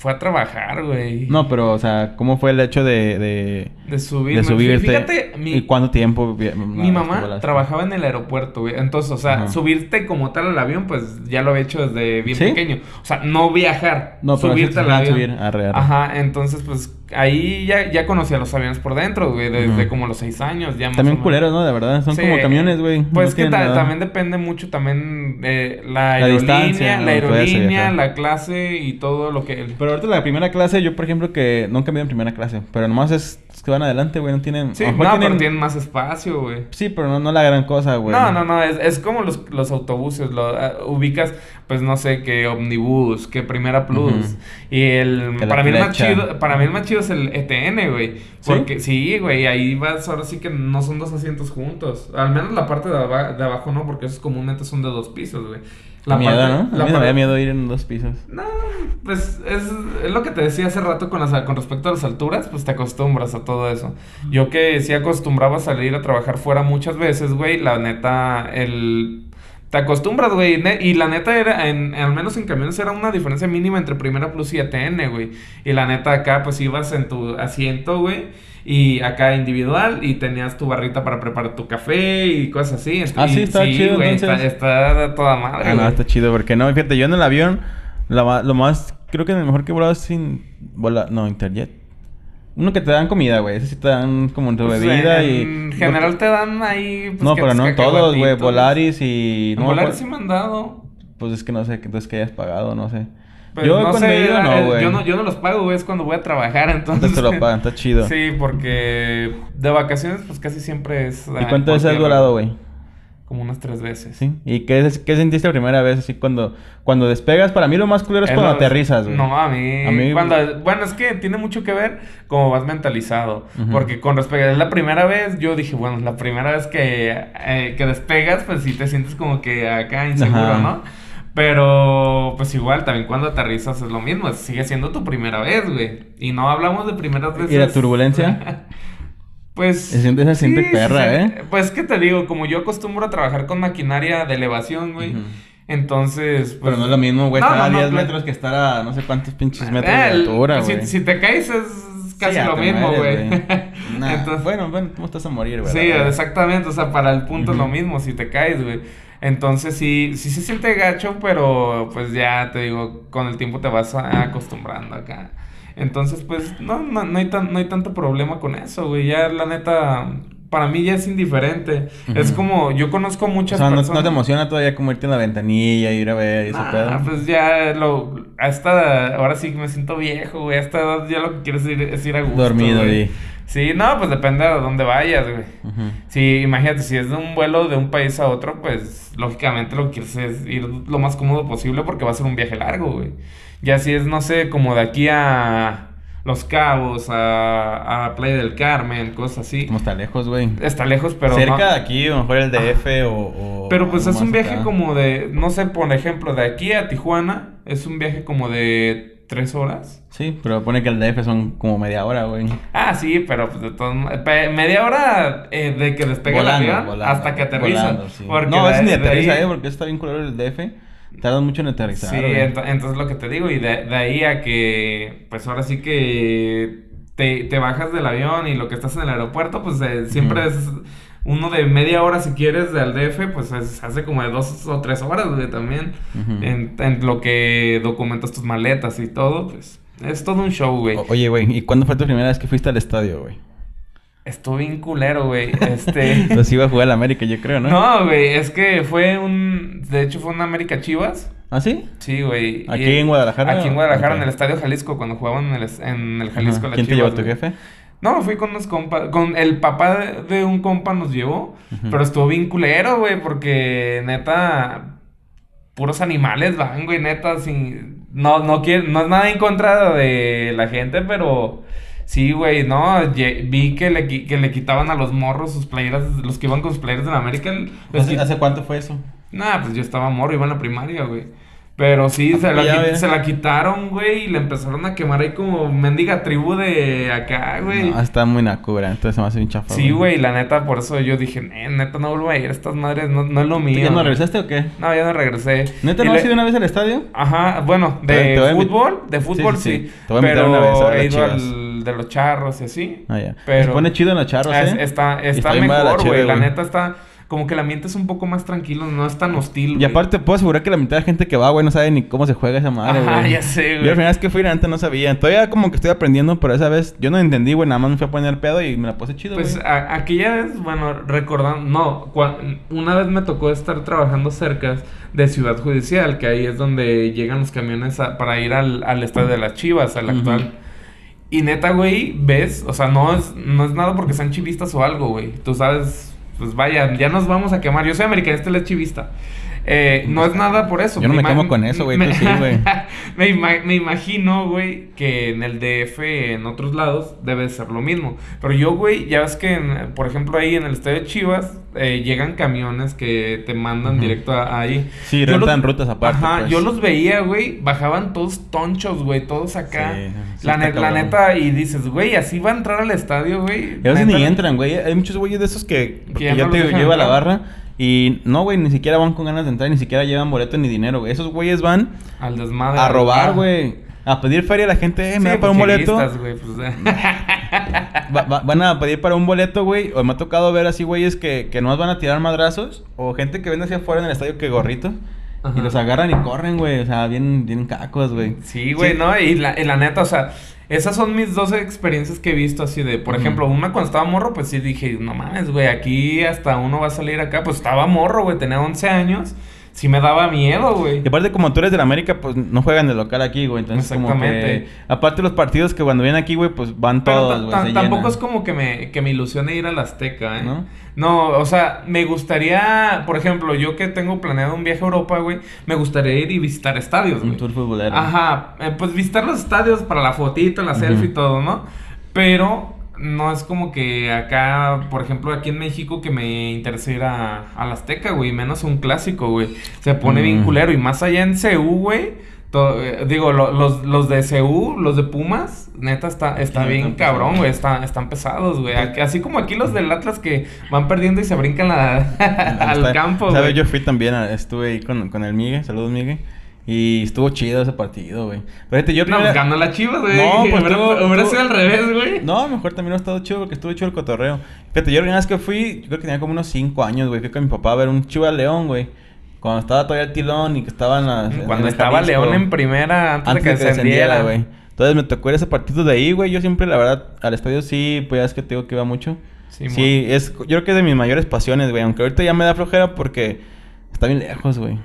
Fue a trabajar, güey. No, pero, o sea, ¿cómo fue el hecho de... de... De subirme. De subirte. Fíjate, mi, ¿Y cuánto tiempo? Mi mamá trabajaba en el aeropuerto, güey. Entonces, o sea, subirte como tal al avión, pues ya lo he hecho desde bien ¿Sí? pequeño. O sea, no viajar, No, pero subirte al avión. subir, arre, arre. Ajá, entonces, pues ahí ya, ya conocía los aviones por dentro, güey, desde como los seis años. Ya También culeros, ¿no? De verdad, son Sí. como camiones, güey. Pues No que tienen ta- nada. también depende mucho también eh, la aerolínea, distancia, la aerolínea, la clase y todo lo que... Pero ahorita la primera clase, yo por ejemplo que nunca me en primera clase, pero nomás es, es que van adelante, güey, no tienen... Sí, no, pero tienen más espacio, güey. Sí, pero no, no la gran cosa, güey. No, no, no, es, es como los, los autobuses, lo, ah, ubicas, pues no sé, que Omnibus, que Primera Plus, y el, para mí el más chido, para mí el más chido es el ETN, güey, porque sí, güey, ahí vas, ahora sí que no son dos asientos juntos, al menos la parte de, aba- de abajo no, porque esos comúnmente son de dos pisos, güey. La miedo, parte- ¿no? A la mí me da miedo ir en dos pisos. no, pues es, es lo que te decía hace rato con, las, con respecto a las alturas, pues te acostumbras a todo eso. Yo que sí acostumbraba a salir a trabajar fuera muchas veces, güey, la neta, el... Te acostumbras, güey, y la neta era, en, al menos en camiones era una diferencia mínima entre Primera Plus y ATN, güey. Y la neta acá, pues ibas en tu asiento, güey, y acá individual, y tenías tu barrita para preparar tu café y cosas así. Ah, sí, está chido, güey. Está, está toda madre, Ah, no, está chido, porque no, fíjate, yo en el avión, lo, ma- lo más, creo que el mejor que es sin volar, no, Interjet. Uno que te dan comida, güey. Ese sí te dan como tu Pues, bebida y... En general te dan ahí. pues, no, que pero no en todos, güey. Volaris y... En no, Volaris sí me han dado. Pues es que no sé, entonces que hayas pagado, no sé. Pues, yo no cuando sé, he ido, no, güey. Yo no, yo no los pago, güey. Es cuando voy a trabajar, entonces. Entonces te lo pagan, está chido. Sí, porque de vacaciones, pues casi siempre es. ¿Y ah, cuánto por has tierra. volado, güey? Como unas tres veces. ¿Sí? ¿Y qué, es- qué sentiste la primera vez así cuando, cuando despegas? Para mí lo más culero es Es cuando aterrizas, güey. No, a mí, A mí- cuando, bueno, es que tiene mucho que ver cómo vas mentalizado. Porque con respecto a la primera vez, yo dije, bueno, la primera vez que, eh, que despegas, pues sí te sientes como que acá inseguro, Ajá. ¿no? Pero, pues igual, también cuando aterrizas es lo mismo, sigue siendo tu primera vez, güey. Y no hablamos de primeras veces. ¿Y la turbulencia? Pues. Se siente- se siente perra, se- ¿eh? Pues, ¿qué te digo? Como yo acostumbro a trabajar con maquinaria de elevación, güey. Entonces. Pero pues, no es lo mismo, güey, no, estar a no, no, 10 claro. metros que estar a no sé cuántos pinches metros Eh, de el- altura, si, güey. si te caes es casi Sí, lo mismo, güey. Nah, Entonces- bueno, bueno, ¿cómo estás a morir, güey? Sí, exactamente. O sea, para el punto es lo mismo si te caes, güey. Entonces sí, sí se siente gacho, pero pues ya te digo, con el tiempo te vas acostumbrando acá. Entonces, pues, no, no, no hay tan, no hay tanto problema con eso, güey. Ya la neta, para mí ya es indiferente. Es como, yo conozco O muchas sea, no, personas. no te emociona todavía como irte en la ventanilla, ir a ver y ese Nah, pedo. pues ya lo, hasta ahora sí me siento viejo, güey. Hasta edad ya lo que quiero es ir, es ir a gusto. Dormido, güey. y... Sí, no, pues depende de dónde vayas, güey. Sí, imagínate, si es de un vuelo de un país a otro, pues lógicamente lo que quieres es ir lo más cómodo posible porque va a ser un viaje largo, güey. Ya si es, no sé, como de aquí a Los Cabos, a, a Playa del Carmen, cosas así. Como está lejos, güey. Está lejos, pero Cerca no- de aquí, o mejor el DF o, o- Pero pues es un viaje acá. como de, no sé, por ejemplo, de aquí a Tijuana, es un viaje como de tres horas. Sí, pero pone que el DF son como media hora, güey. Ah, sí, pero pues de todos media hora eh, de que despegue el avión hasta que aterriza. sí. No, es ni aterriza, ahí- eh, porque está bien culero el DF. Tardan mucho en aterrizar, Sí, ento- entonces lo que te digo, y de, de ahí a que, pues ahora sí que te, te bajas del avión y lo que estás en el aeropuerto, pues eh, siempre es uno de media hora si quieres del DF, pues es- hace como de dos o tres horas, güey, también. En, en lo que documentas tus maletas y todo, pues es todo un show, güey. O- Oye, güey, ¿y cuándo fue tu primera vez que fuiste al estadio, güey? Estuve bien culero, güey. Este... Pues iba a jugar al América, yo creo, ¿no? No, güey, es que fue un... De hecho, fue un América Chivas. ¿Ah, sí? Sí, güey. ¿Aquí Y- en Guadalajara? Aquí en Guadalajara, en el Estadio Jalisco, cuando jugaban en el, en el Jalisco. Ajá. las ¿Quién te Chivas, llevó, tu jefe? No, fui con unos compas. Con el papá de, un compa nos llevó. Pero estuvo bien culero, güey, porque neta. Puros animales van, güey, neta, sin. No, no quiero, no es nada en contra de la gente, pero. Sí, güey, no, vi que le, que le quitaban a los morros sus playeras, los que iban con sus playeras la América. les ¿Hace, quit- hace cuánto fue eso? Nah, pues yo estaba morro, iba en la primaria, güey. Pero sí, se la, Ya, se la quitaron, güey, y le empezaron a quemar ahí como mendiga tribu de acá, güey. No, está muy nacubra, entonces se me hace bien chafa. Sí, güey, la neta, por eso yo dije, "Eh, neta, no vuelvo a ir estas madres, no, no es lo ¿Tú mío. ¿Ya no güey". regresaste o qué? No, ya no regresé. ¿Neta Y no le- has ido una vez al estadio? Ajá, bueno, de a fútbol, de fútbol sí, sí. sí. Te voy a pero una vez a ver he ido al de los charros y así. Ah, ya. Pero- Se pone chido en los charros, Es- ¿eh? Está, está mejor, güey. La neta está. Como que el ambiente es un poco más tranquilo, no es tan hostil. Y güey. aparte puedo asegurar que la mitad de la gente que va, güey, no sabe ni cómo se juega esa madre, Ajá, güey. ya sé, Yo la güey. primera vez que fui, antes no sabía. Todavía como que estoy aprendiendo, pero esa vez yo no entendí, güey. Nada más me fui a poner pedo y me la puse chido, Pues güey. a- aquella vez, bueno, recordando, no, cua- una vez me tocó estar trabajando cerca de Ciudad Judicial, que ahí es donde llegan los camiones a- para ir al, al estadio de las Chivas, al actual. Y neta, güey, ves, o sea, no es, no es nada porque sean chivistas o algo, güey. Tú sabes, pues vaya, ya nos vamos a quemar. Yo soy americanista, él es chivista. Eh, no es nada por eso. Yo no me quemo con eso, güey, me- tú sí, güey. me, ima- me imagino, güey, que en el DF, en otros lados, debe ser lo mismo. Pero yo, güey, ya ves que, en- por ejemplo, ahí en el estadio de Chivas, eh, llegan camiones que te mandan Ujú. directo a, ahí. Sí, Yo rentan los- rutas aparte, Ajá, pues. yo los veía, güey, bajaban todos tonchos, güey, todos acá. Sí, sí la, ne- la neta, y dices, güey, así va a entrar al estadio, güey. A veces ni entran, güey. Hay muchos güeyes de esos que, ya ya, no te lleva la barra y no, güey, ni siquiera van con ganas de entrar, ni siquiera llevan boleto ni dinero, güey. Esos güeyes van Al desmadre. a robar, bar. güey. A pedir feria a la gente, eh, me Sí, da para un pues, boleto. chivistas, güey, pues, Va- va- van a pedir para un boleto, güey. O me ha tocado ver así, güeyes, que, que no van a tirar madrazos. O gente que vende hacia afuera en el estadio que gorrito. Ajá. Y los agarran y corren, güey. O sea, bien, bien cacos, güey. Sí, güey, ¿no? Y la, y la neta, o sea, Esas son mis dos experiencias que he visto así de, por ejemplo, una cuando estaba morro, pues sí dije, no mames, güey, aquí hasta uno va a salir acá. Pues estaba morro, güey, tenía 11 años. Sí me daba miedo, güey. Y aparte, como tú eres de la América, pues no juegan de local aquí, güey. Entonces, como que... Exactamente. Aparte, los partidos que cuando vienen aquí, güey, pues van Pero todos, güey. tampoco es como que me, que me ilusione ir al Azteca, ¿eh? ¿No? ¿No? o sea, me gustaría, por ejemplo, yo que tengo planeado un viaje a Europa, güey, me gustaría ir y visitar estadios, Un güey. tour futbolero. Ajá, eh, pues visitar los estadios para la fotito, la selfie y todo, ¿no? Pero no es como que acá, por ejemplo, aquí en México que me interese ir a, al Azteca, güey, menos un clásico, güey. Se pone bien Mm. culero y más allá en CU, güey. eh, digo, lo- los, los de CU, los de Pumas, neta, está, está Sí, bien están cabrón, güey. Está, están pesados, güey. Así como aquí los del Atlas que van perdiendo y se brincan la, al campo, ¿Sabes? güey. Yo fui también, a- estuve ahí con, con el Migue. Saludos, Migue. Y estuvo chido ese partido, güey. Pero fíjate, yo No, primera- ganó la Chivas, güey. No, pues hubiera, sido al revés, güey. No, mejor también no ha estado chido porque estuvo chido el cotorreo. Fíjate, yo la primera vez que fui, yo creo que tenía como unos 5 años, güey. Fui con mi papá a ver un Chivas León, güey. Cuando estaba todavía el tilón y que estaban las. Cuando estaba Jalisco. León en primera, antes, Antes de que descendiera, güey. Entonces me tocó ir a ese partido de ahí, güey. Yo siempre, la verdad, al estadio sí, pues ya es que te digo que iba mucho. Sí, Sí, es, yo creo que es de mis mayores pasiones, güey. Aunque ahorita ya me da flojera porque está bien lejos, güey.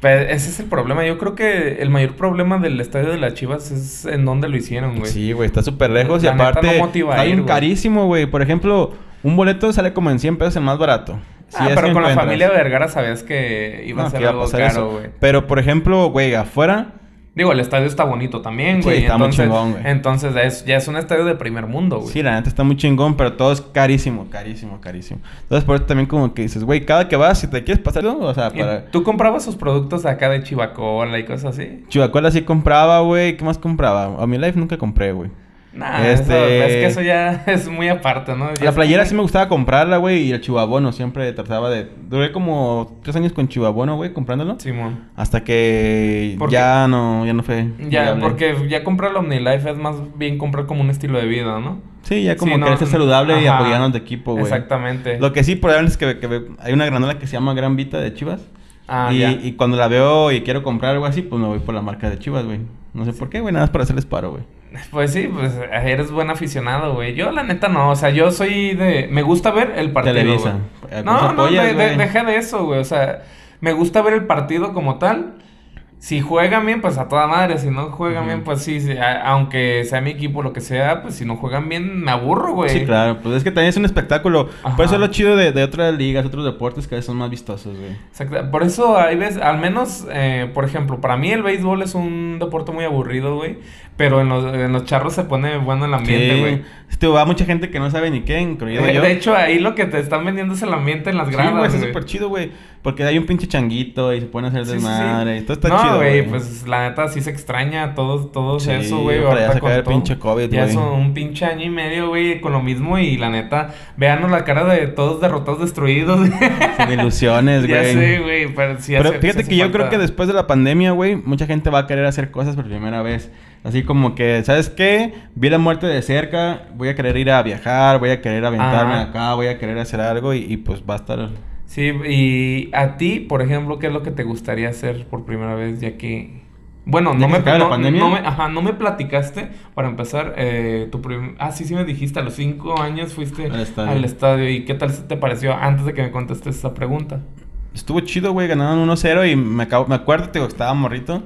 Pero ese es el problema. Yo creo que el mayor problema del estadio de las Chivas es en dónde lo hicieron, güey. Sí, güey, está súper lejos y La aparte no motiva está bien carísimo, güey. Por ejemplo, un boleto sale como en 100 pesos el más barato. Si ah, pero con la familia Vergara sabías que iba No, a ser algo caro, güey. Pero, por ejemplo, güey, afuera... Digo, el estadio está bonito también, Sí, güey. está muy entonces, chingón, güey. entonces es- ya es un estadio de primer mundo, güey. Sí, la neta está muy chingón, pero todo es carísimo, carísimo, carísimo. Entonces, por eso también como que dices, güey, cada que vas, si te quieres pasar, ¿no? o sea, ¿Y para... ¿Tú comprabas sus productos acá de Chivacola y cosas así? Chivacola sí compraba, güey. ¿Qué más compraba? A mi life nunca compré, güey. Nah, Este- es que eso ya es muy aparte, ¿no? Ya La playera sí me gustaba comprarla, güey. Y el chivabono siempre trataba de... Duré como tres años con chivabono, güey, comprándolo. Simón. Hasta que ¿Por ya no, ya no fue. Ya, viable. porque ya comprar el OmniLife es más bien comprar como un estilo de vida, ¿no? Sí, ya como Sí, no, ser saludable y apoyarnos de equipo, güey. Exactamente. Lo que sí, probablemente es que, que hay una granola que se llama Gran Vita de Chivas. Ah, y, ya. y cuando la veo y quiero comprar algo así, pues me voy por la marca de Chivas, güey. No sé por qué, güey, nada más para hacerles paro, güey. Pues sí, pues eres buen aficionado, güey. Yo la neta no, o sea, yo soy de... Me gusta ver el partido, Televisa. güey. ¿A No, no, apoyas, de eso, güey. O sea, me gusta ver el partido como tal. Si juegan bien, pues a toda madre. Si no juegan bien, pues sí, sí, a- aunque sea mi equipo, lo que sea, pues si no juegan bien, me aburro, güey. Sí, claro, pues es que también es un espectáculo. Ajá. Por eso es lo chido de, de otras ligas, otros deportes que a veces son más vistosos, güey. Exacto. Por eso hay veces, al menos, eh, por ejemplo, para mí el béisbol es un deporte muy aburrido, güey. Pero en los, en los charros se pone bueno el ambiente, Sí. güey. Este, va mucha gente que no sabe ni qué, incluido De, yo. de hecho, ahí lo que te están vendiendo es el ambiente en las Sí, gradas, güey, está güey. súper chido, güey. Porque hay un pinche changuito y se pueden hacer Sí, sí, sí. desmadre y todo está no, chido, güey, güey. pues la neta sí se extraña todo, todo Sí, eso, güey. ya ahorita acabe con el todo. pinche COVID, Ya güey. son un pinche año y medio, güey, con lo mismo. Y la neta, veanos la cara de todos derrotados, destruidos. Sin ilusiones, güey. ya sé, güey, pero sí Pero hace- fíjate hace que yo creo que después de la pandemia, güey, mucha gente va a querer hacer cosas por primera vez. Así como que, ¿sabes qué? Vi la muerte de cerca, voy a querer ir a viajar, voy a querer aventarme Ajá. acá, voy a querer hacer algo y, y, pues va a estar... Sí, y a ti, por ejemplo, ¿qué es lo que te gustaría hacer por primera vez? Ya que. Bueno, ¿Ya no que me, la no, pandemia? no me, ajá, no me platicaste, para empezar, eh, tu prim- Ah, sí, sí me dijiste, a los cinco años fuiste Al estadio. al estadio. ¿Y qué tal te pareció antes de que me contestes esa pregunta? Estuvo chido, güey, ganaron 1-0 y me, acabo, me acuerdo, te digo, que estaba morrito,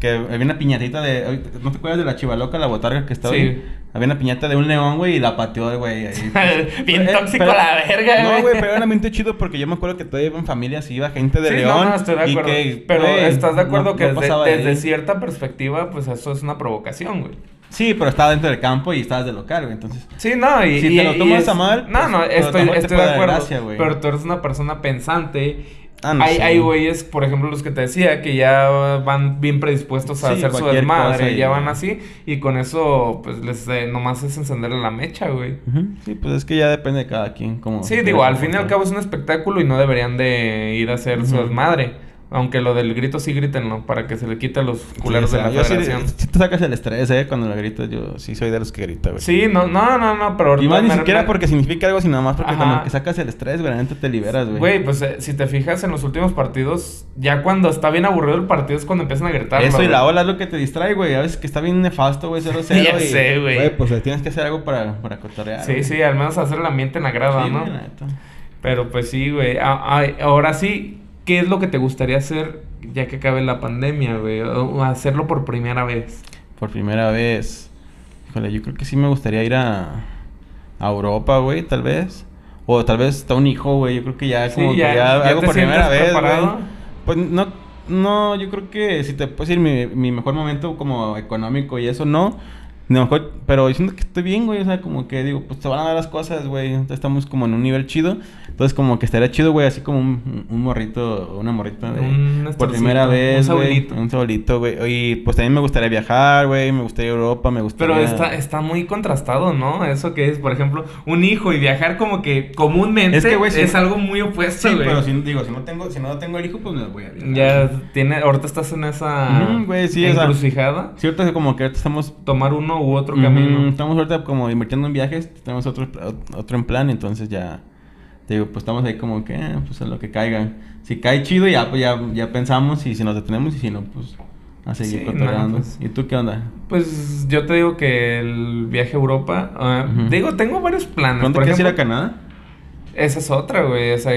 que había una piñatita de... ¿No te acuerdas de la chivaloca, la botarga que estaba Sí. ahí? Había una piñata de un león, güey, y la pateó, güey. Bien Eh, tóxico pero- la verga, No, güey. güey, pero era un ambiente chido porque yo me acuerdo que todavía iban familias y iba gente de Sí, León. no, no, estoy de acuerdo. que, pero güey, estás de acuerdo no- que no desde, cierta perspectiva, pues eso es una provocación, güey. Sí, pero estaba dentro del campo y estabas de local, güey, entonces... Sí, no, y... Si y- te lo y tomas es- a mal, No, pues, no, estoy, estoy de acuerdo. gracia, güey. pero tú eres una persona pensante. Ah, no hay, sé. hay güeyes, por ejemplo, los que te decía, que ya van bien predispuestos a Sí, hacer su desmadre. y- ya van así. Y con eso, pues, les eh, nomás es encenderle la mecha, güey. Ujú, Sí, pues es que ya depende de cada quien. Cómo Sí, digo, al fin y al cabo es un espectáculo y no deberían de ir a hacer su desmadre. Aunque lo del grito sí grítenlo, para que se le quite a los culeros Sí, de o sea, la yo federación. sí te sacas el estrés, eh, cuando lo gritas. Yo sí soy de los que grita, güey. Sí, no, no, no, no, pero Y más ni siquiera me- porque significa algo, sino más porque Ajá. como que sacas el estrés, neta te liberas, güey. Güey, pues eh, si te fijas en los últimos partidos, ya cuando está bien aburrido el partido es cuando empiezan a gritar. Eso y la ola es lo que te distrae, güey. A veces que está bien nefasto, güey, 0-0. Ya y, sé, güey. Güey, pues tienes que hacer algo para, para cotorrear. Sí, sí, al menos hacer el ambiente en la grada, Sí, ¿no? Pero pues sí, güey. Ah, ah, ahora sí, ¿qué es lo que te gustaría hacer ya que acabe la pandemia, güey? O hacerlo por primera vez. Por primera vez. Híjole, yo creo que sí me gustaría ir a, a Europa, güey, tal vez. O tal vez está un hijo, güey. Yo creo que ya Sí, como que ya- ya, te por primera vez, güey. Pues no, no, yo creo que si te puedo decir mi, mi mejor momento como económico y eso, no. No, pero diciendo que estoy bien, güey. O sea, como que digo, pues se van a dar las cosas, güey. Entonces, Estamos como en un nivel chido. Entonces, como que estaría chido, güey. Así como un, un morrito una morrita de, Un por primera un vez, güey. saulito. Un saulito, güey. Y pues también me gustaría viajar, güey. Me gustaría Europa, me gustaría. Pero está, está muy contrastado, ¿no? Eso que es, por ejemplo, un hijo y viajar como que comúnmente Es que, güey, si- es algo muy opuesto, Sí, güey. pero si, digo, si no tengo, si no tengo el hijo, pues me voy a viajar. Ya tiene, ahorita estás en esa Ujú, güey, sí, o sea, encrucijada. Sí, ahorita como que ahorita estamos Tomar uno u otro camino. Estamos ahorita como invirtiendo en viajes, tenemos otro, otro en plan, entonces ya, te digo, pues estamos ahí como que, eh, pues a lo que caigan. Si cae chido, ya, pues ya, ya pensamos y si nos detenemos y si no, pues a seguir Sí, no, pues. ¿Y tú qué onda? Pues yo te digo que el viaje a Europa, Ujú. digo, tengo varios planes. ¿Cuándo Por quieres ir a ejemplo, Canadá? Esa es otra, güey. O sea,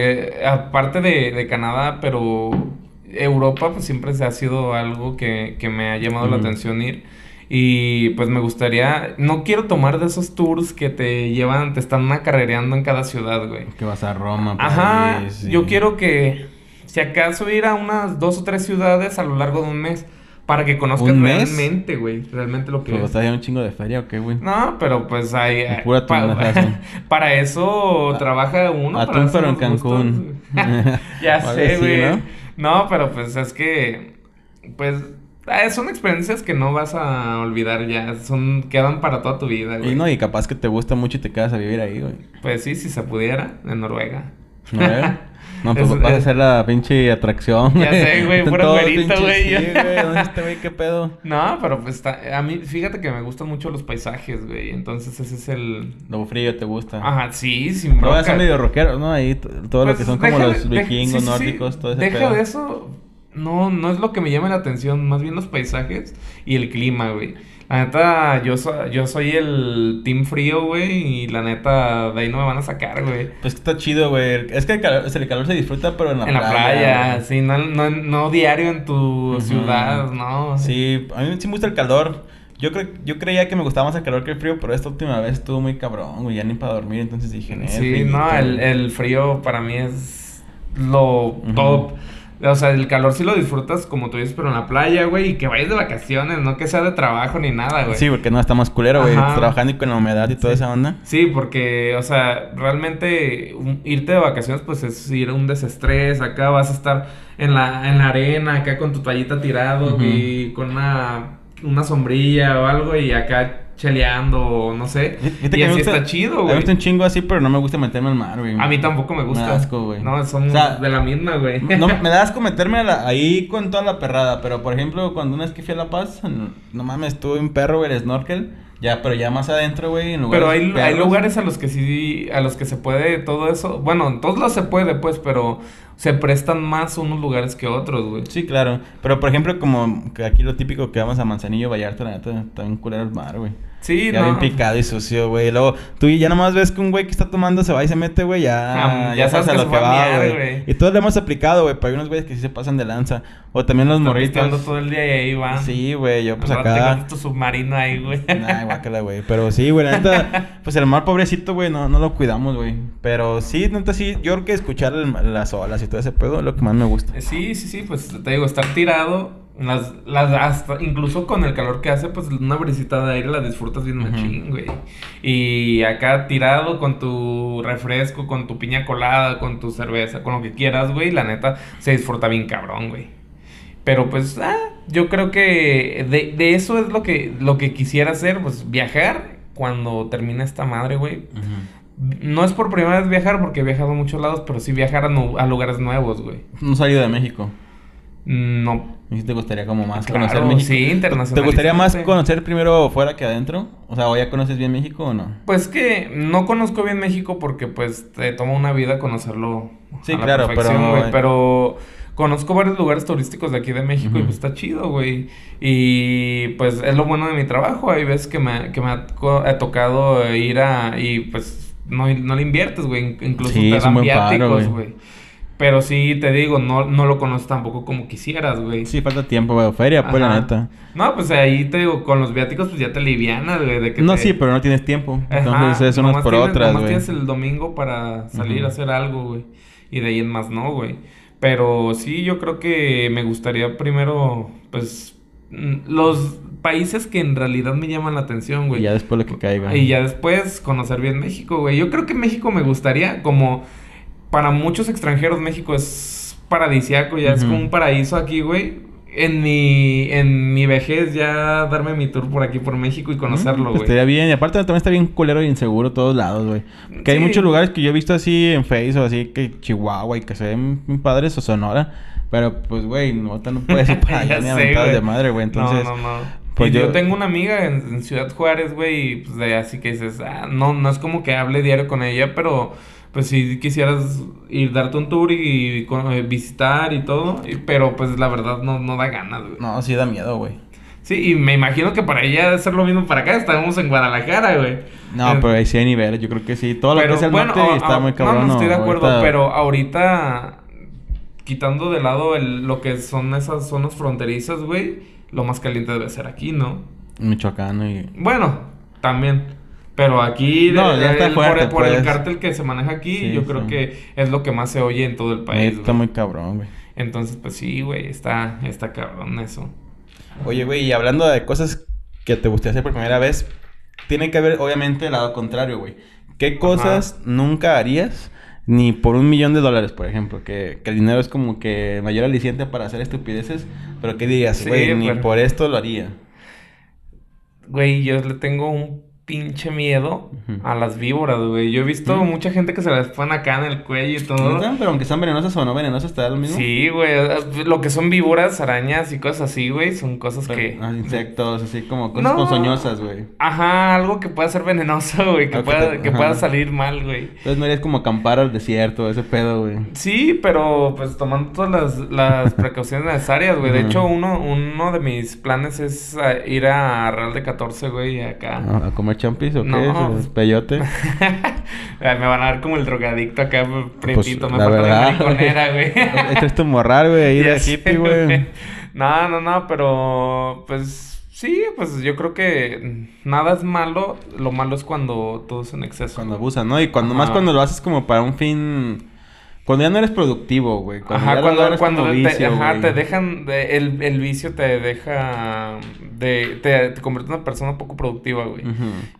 aparte de, de Canadá, pero Europa, pues siempre se ha sido algo que, que me ha llamado la atención ir. Y pues me gustaría, no quiero tomar de esos tours que te llevan, te están acarrereando en cada ciudad, güey. Que vas a Roma, Ajá, París, y- yo quiero que, si acaso ir a unas dos o tres ciudades a lo largo de un mes, para que conozcas realmente, güey, realmente lo que ¿Pero vas a a un chingo de feria o qué, güey? No, pero pues hay... Pura tundajazo. para eso trabaja uno. Atún, para eso pero en Cancún. ya sé, güey. ¿no? ¿no? pero pues es que... Pues... ah, Son experiencias que no vas a olvidar ya. Son... Quedan para toda tu vida, güey. Y no, y capaz que te gusta mucho y te quedas a vivir ahí, güey. Pues sí, si se pudiera, en Noruega. ¿No, güey? No, pues Es- vas a ser la pinche atracción. Ya sé, güey, puro güerito, güey. Sí, güey, ¿dónde está güey? ¿Qué pedo? No, pero pues está... A mí, fíjate que me gustan mucho los paisajes, güey. Entonces ese es el... Lo frío te gusta. Ajá, sí, sin No, bronca. son medio rockeros, ¿no? Ahí todo lo Pues, que son como los vikingos sí, sí, sí. nórdicos, todo ese Deja pedo. de eso. No, no es lo que me llama la atención, más bien los paisajes y el clima, güey. La neta, yo, so- yo soy el team frío, güey, y la neta, de ahí no me van a sacar, güey. Pues que está chido, güey. Es que el calor, el calor se disfruta, pero en la En la playa. playa, güey. sí, no, no, no diario en tu ciudad, ¿no? Sí, a mí sí me gusta el calor. Yo creo, yo creía que me gustaba más el calor que el frío, pero esta última vez estuvo muy cabrón, güey. Ya ni para dormir, entonces dije, "Eh, Sí, no, el, güey". el frío para mí es lo top. O sea, el calor sí lo disfrutas como tú dices, pero en la playa, güey, y que vayas de vacaciones, no que sea de trabajo ni nada, güey. Sí, porque no está más culero, güey. Trabajando y con la humedad y toda esa onda. Sí, porque, o sea, realmente un- irte de vacaciones, pues es ir a un desestrés. Acá vas a estar en la, en la arena, acá con tu toallita tirado y con una, una sombrilla o algo, y acá cheleando, o no sé. Fíjate y que me así gusta- está chido, Me güey. gusta un chingo así, pero no me gusta meterme al mar, güey. A mí tampoco me gusta. Me da asco, güey. No, O sea, de la misma, güey. No, me da asco meterme a la- ahí con toda la perrada, pero por ejemplo, cuando una vez que fui a La Paz, no, no mames, estuve un perro, güey, el snorkel, ya, pero ya más adentro, güey, en lugares Pero hay, lugares a los que sí, a los que se puede todo eso. Bueno, en todos los se puede, pues, pero se prestan más unos lugares que otros, güey. Sí, claro, pero por ejemplo, como que aquí lo típico que vamos a Manzanillo, Vallarta, la neta, bien culero el mar, güey. Sí, ya no. bien picado y sucio, güey. Luego, tú ya nomás ves que un güey que está tomando se va y se mete, güey, ya, Ah, ya sabes que se va a mear, güey. Y todos lo hemos aplicado, güey, pero hay unos güeyes que sí se pasan de lanza. O también los Está morritos. todo el día y ahí va. Sí, güey, yo pues acá... encuentras tu submarino ahí, güey. Nah, guácala, güey. Pero sí, güey, la neta, pues el mar pobrecito, güey, no, no lo cuidamos, güey. Pero sí, neta, sí, yo creo que escuchar el- las olas y todo ese pedo es lo que más me gusta. Sí, sí, sí, pues te digo, estar tirado, las, las, hasta, incluso con el calor que hace, pues una brisita de aire la disfrutas bien machín, güey. Y acá tirado con tu refresco, con tu piña colada, con tu cerveza, con lo que quieras, güey, la neta, se disfruta bien cabrón, güey. Pero pues, ah, yo creo que de, de eso es lo que, lo que quisiera hacer, pues viajar cuando termine esta madre, güey. No es por primera vez viajar porque he viajado a muchos lados, pero sí viajar a, nu- a lugares nuevos, güey. No salido de México. no. ¿Y si te gustaría como más Claro, conocer México? sí, ¿Te gustaría más conocer primero fuera que adentro? O sea, ¿o ya conoces bien México o no? Pues que no conozco bien México porque pues te toma una vida conocerlo. Sí, a la claro, perfección, pero- güey, pero conozco varios lugares turísticos de aquí de México y pues está chido, güey. Y pues es lo bueno de mi trabajo. Hay veces que me, que me ha, tocado ir a... Y pues no, no le inviertes, güey. Incluso Sí, te dan viáticos, güey. Pero sí, te digo, no, no lo conozco tampoco como quisieras, güey. Sí, falta tiempo, güey. Feria, pues, la neta. No, pues ahí te digo, con los viáticos pues ya te livianas, güey. De que No, te- sí, pero no tienes tiempo. Ajá, Entonces es unas nomás por tienes- otras, güey. tienes el domingo para salir a hacer algo, güey. Y de ahí en más no, güey. Pero sí, yo creo que me gustaría primero, pues, mm, los países que en realidad me llaman la atención, güey. Y ya después lo que caiga. Y ya después conocer bien México, güey. Yo creo que México me gustaría, como para muchos extranjeros, México es paradisiaco, ya es como un paraíso aquí, güey. En mi, en mi vejez ya darme mi tour por aquí, por México y conocerlo, pues güey. estaría bien. Y aparte también está bien culero y inseguro todos lados, güey. Que hay muchos lugares que yo he visto así en Facebook, así que Chihuahua y que se ven padres o Sonora. Pero pues, güey, no, no puedes ir para allá ni a sé, mentadas güey. de madre, güey. Entonces, no, no, no. pues yo- tengo una amiga en, en Ciudad Juárez, güey, y pues de así que dices, ah, no, no es como que hable diario con ella, pero pues si quisieras ir darte un tour y, con- eh, visitar y todo, y- pero pues la verdad no, no da ganas, güey. no, sí da miedo, güey. Sí, y me imagino que para ella debe ser lo mismo para acá, estamos en Guadalajara, güey. No, Eh, pero ahí sí hay niveles. Yo creo que sí. Todo lo que es el norte a- está a- muy cabrón. No, no estoy de acuerdo, Ahorita- pero ahorita, quitando de lado el, lo que son esas zonas fronterizas, güey, lo más caliente debe ser aquí, ¿no? Michoacán y... Bueno, también. Pero aquí, No, el- ya está el- fuerte, por, por el pues. cártel que se maneja aquí, Sí, yo creo sí. que es lo que más se oye en todo el país. está muy cabrón, güey. Entonces, pues sí, güey, está, está cabrón eso. Oye, güey, y hablando de cosas que te gustaría hacer por primera vez, tiene que haber, obviamente, el lado contrario, güey. ¿Qué cosas nunca harías ni por un millón de dólares, por ejemplo? Que, que el dinero es como que mayor aliciente para hacer estupideces, pero que digas, Sí, güey, ni pero- por esto lo haría. Güey, yo le tengo un pinche miedo a las víboras, güey. Yo he visto mucha gente que se las pone acá en el cuello y todo. Pero aunque sean venenosas o no venenosas, ¿te da lo mismo? Sí, güey. Lo que son víboras, arañas y cosas así, güey, son cosas Pero- que... ah, insectos, así como cosas No. ponzoñosas, güey. Ajá, algo que pueda ser venenoso, güey. Que, Ah, pueda, te- que pueda salir mal, güey. Entonces no harías como acampar al desierto, ese pedo, güey. Sí, pero pues tomando todas las, las precauciones necesarias, güey. De hecho, uno, uno de mis planes es ah, ir a Real de 14, güey, acá. ¿A, a comer champis o qué? No. ¿Es peyote? Me van a ver como el drogadicto acá, prietito. me Pues, la falta la verdad, mariconera, güey. Esto es tu morral, güey, ahí de hippie, güey. No, no, no, pero pues sí, pues yo creo que nada es malo. Lo malo es cuando todo es en exceso. Cuando abusan, ¿no? Y cuando más cuando lo haces como para un fin... Cuando ya no eres productivo, güey. Cuando Ajá, cuando, cuando te, vicio, ajá, güey. te dejan, de- el, el vicio te deja, de, te, te convierte en una persona poco productiva, güey.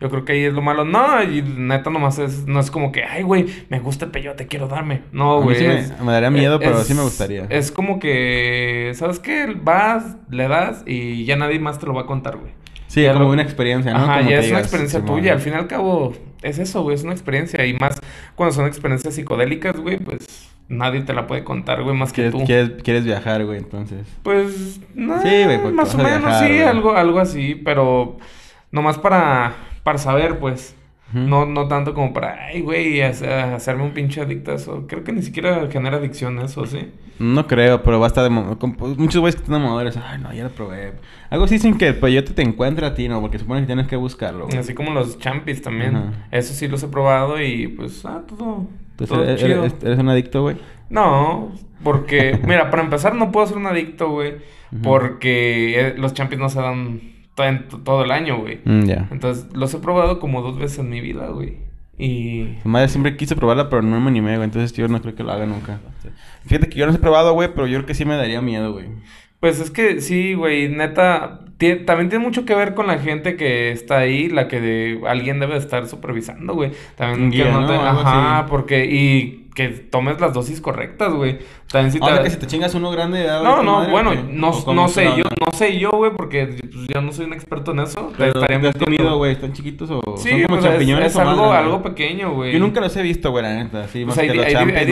Yo creo que ahí es lo malo. No, y neta nomás es, no es como que, ay, güey, me gusta el peyote, quiero darme. No, A mí güey. sí me- es- me daría miedo, pero es- sí me gustaría. Es como que, ¿sabes qué? Vas, le das y ya nadie más te lo va a contar, güey. Sí, Ya como lo- una experiencia, ¿no? Ajá, Como ya es una experiencia tuya. Al fin y al cabo, es eso, güey, es una experiencia. Y más cuando son experiencias psicodélicas, güey, pues nadie te la puede contar, güey, más que ¿Quieres, tú. quieres, quieres viajar, güey, entonces. Pues, no, Sí, güey, más o a menos, viajar, sí, güey. algo, algo así, pero nomás para, para saber, pues. No, no tanto como para, ay, güey, hace- hacerme un pinche adicto a eso. Creo que ni siquiera genera adicción eso, ¿sí? No creo, pero basta de... pues, muchos güeyes que están mamadores. Ay, no, ya lo probé. Algo así dicen que el peyote te encuentra a ti, ¿no? Porque supone que tienes que buscarlo, güey. Así como los champis también. Ajá. Eso sí los he probado y pues, ah, todo, Entonces, todo ¿eres, chido. eres- eres un adicto, güey? No, porque, mira, para empezar no puedo ser un adicto, güey, porque eh, los champis no se dan todo el año, güey. Mm, ya. Entonces, los he probado como dos veces en mi vida, güey. Y... Su madre siempre quise probarla, pero no me animé, güey. Entonces yo no creo que lo haga nunca. Fíjate que yo no he probado, güey, pero yo creo que sí me daría miedo, güey. Pues es que sí, güey, neta, también tiene mucho que ver con la gente que está ahí, la que de- alguien debe de estar supervisando, güey. También que guía, no ¿no? te- Algo Ajá, porque, y que tomes las dosis correctas, güey. También si O te... que si te chingas uno grande... ya, No, no, madre, bueno, ¿o no, ¿O no es sé yo, no sé yo, güey, porque pues, yo no soy un experto en eso. Pero, estaría ¿qué has mintiendo. comido, güey? ¿Están chiquitos o Sí, son como pues, es- champiñones es, o más algo, algo pequeño, güey. Yo nunca los he visto, güey, la neta. Sí, Pues más hay, que los hay, hay diferente-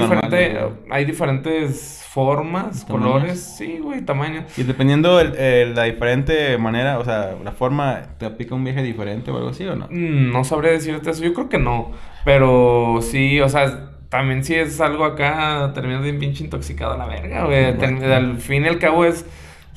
normales, hay diferentes formas, ¿Tamaños? colores, sí, güey, tamaños. Y dependiendo el, el- la diferente manera, o sea, la forma, ¿te aplica un viaje diferente o algo así o no? Mm, No sabré decirte eso, yo creo que no. Pero sí, o sea, también si es algo acá, terminas bien pinche intoxicado a la verga, güey. Ten- Al fin y al cabo es,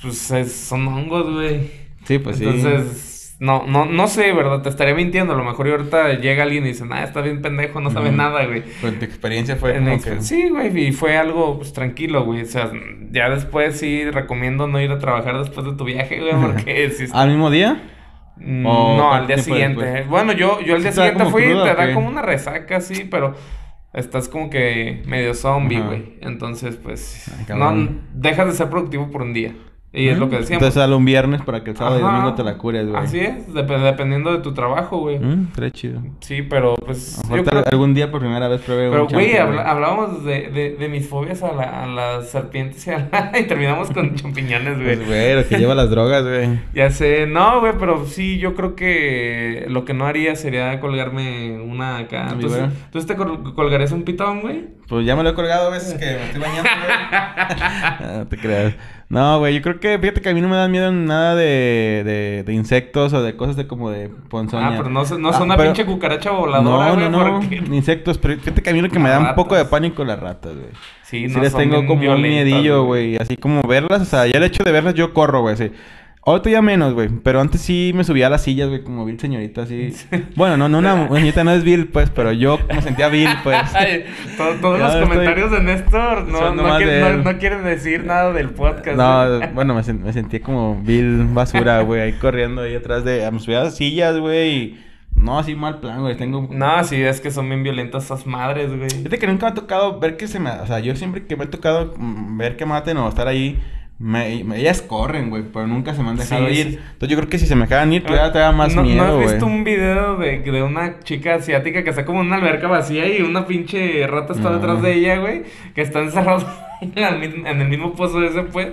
pues es- son hongos, güey. Sí, pues sí. Entonces, no, no, no sé, ¿verdad? Te estaría mintiendo. A lo mejor y ahorita llega alguien y dice, nah, está bien pendejo, no sabe nada, güey. Pero tu experiencia fue como que... Sí, güey, y fue algo pues, tranquilo, güey. O sea, ya después sí recomiendo no ir a trabajar después de tu viaje, güey, porque si ¿Al mismo día? Mm, ¿O no, al día siguiente. después? Bueno, yo, yo al día ¿Sí te da siguiente fui y cruda te da como una resaca, sí, pero estás como que medio zombie, güey. Entonces, pues, Ay, no, dejas de ser productivo por un día. Y es lo que decíamos. Entonces sale un viernes para que el sábado y domingo te la cures, güey. Así es, dep- dependiendo de tu trabajo, güey. Mm, estaría chido. Sí, pero pues. Yo creo- algún día por primera vez probé Pero, un güey, champi, habla- hablábamos de, de, de mis fobias a, la- a las serpientes y, a la- y terminamos con champiñones, güey. Pues, güey, lo que lleva las drogas, güey. Ya sé, no, güey, pero sí, yo creo que lo que no haría sería colgarme una acá. ¿Una Entonces? ¿tú te col- colgarías un pitón, güey? Pues ya me lo he colgado a veces que me estoy bañando, güey. no te creas. No, güey, yo creo que, fíjate que a mí no me da miedo nada de, de, de insectos o de cosas de como de ponzoña. Ah, pero no, no Ah, son una pero- pinche cucaracha voladora, No, güey. no, no, insectos, pero fíjate que a mí lo que me da un poco de pánico las ratas, güey. Sí, Sí no, les son tengo como un miedillo, güey. Así como verlas, o sea, ya el hecho de verlas yo corro, güey, sí. Ahorita ya menos, güey. Pero antes sí me subía a las sillas, güey, como Bill señorita, así. Bueno, no, no, una señorita no es Bill, pues, pero yo me sentía Bill, pues. Ay, to- todos Ya los estoy- comentarios de Néstor no, no, quieren, de no- él. no quieren decir nada del podcast. No, güey. bueno, me, sen- me sentí como Bill basura, güey, ahí corriendo ahí atrás de... Me subía a las sillas, güey, y... No, así mal plan, güey, tengo... No, sí, es que son bien violentas esas madres, güey. Fíjate que nunca me ha tocado ver que se me... O sea, yo siempre que me ha tocado mm, ver que maten o estar ahí... Me, me- ellas corren, güey, pero nunca se me han dejado Sí, ir. sí. Entonces yo creo que si se me dejaran ir, todavía te da más ¿No, miedo, ¿No has güey. visto un video de, de una chica asiática que está como en una alberca vacía y una pinche rata está No. detrás de ella, güey? Que está encerrada en, en el mismo pozo ese, pues.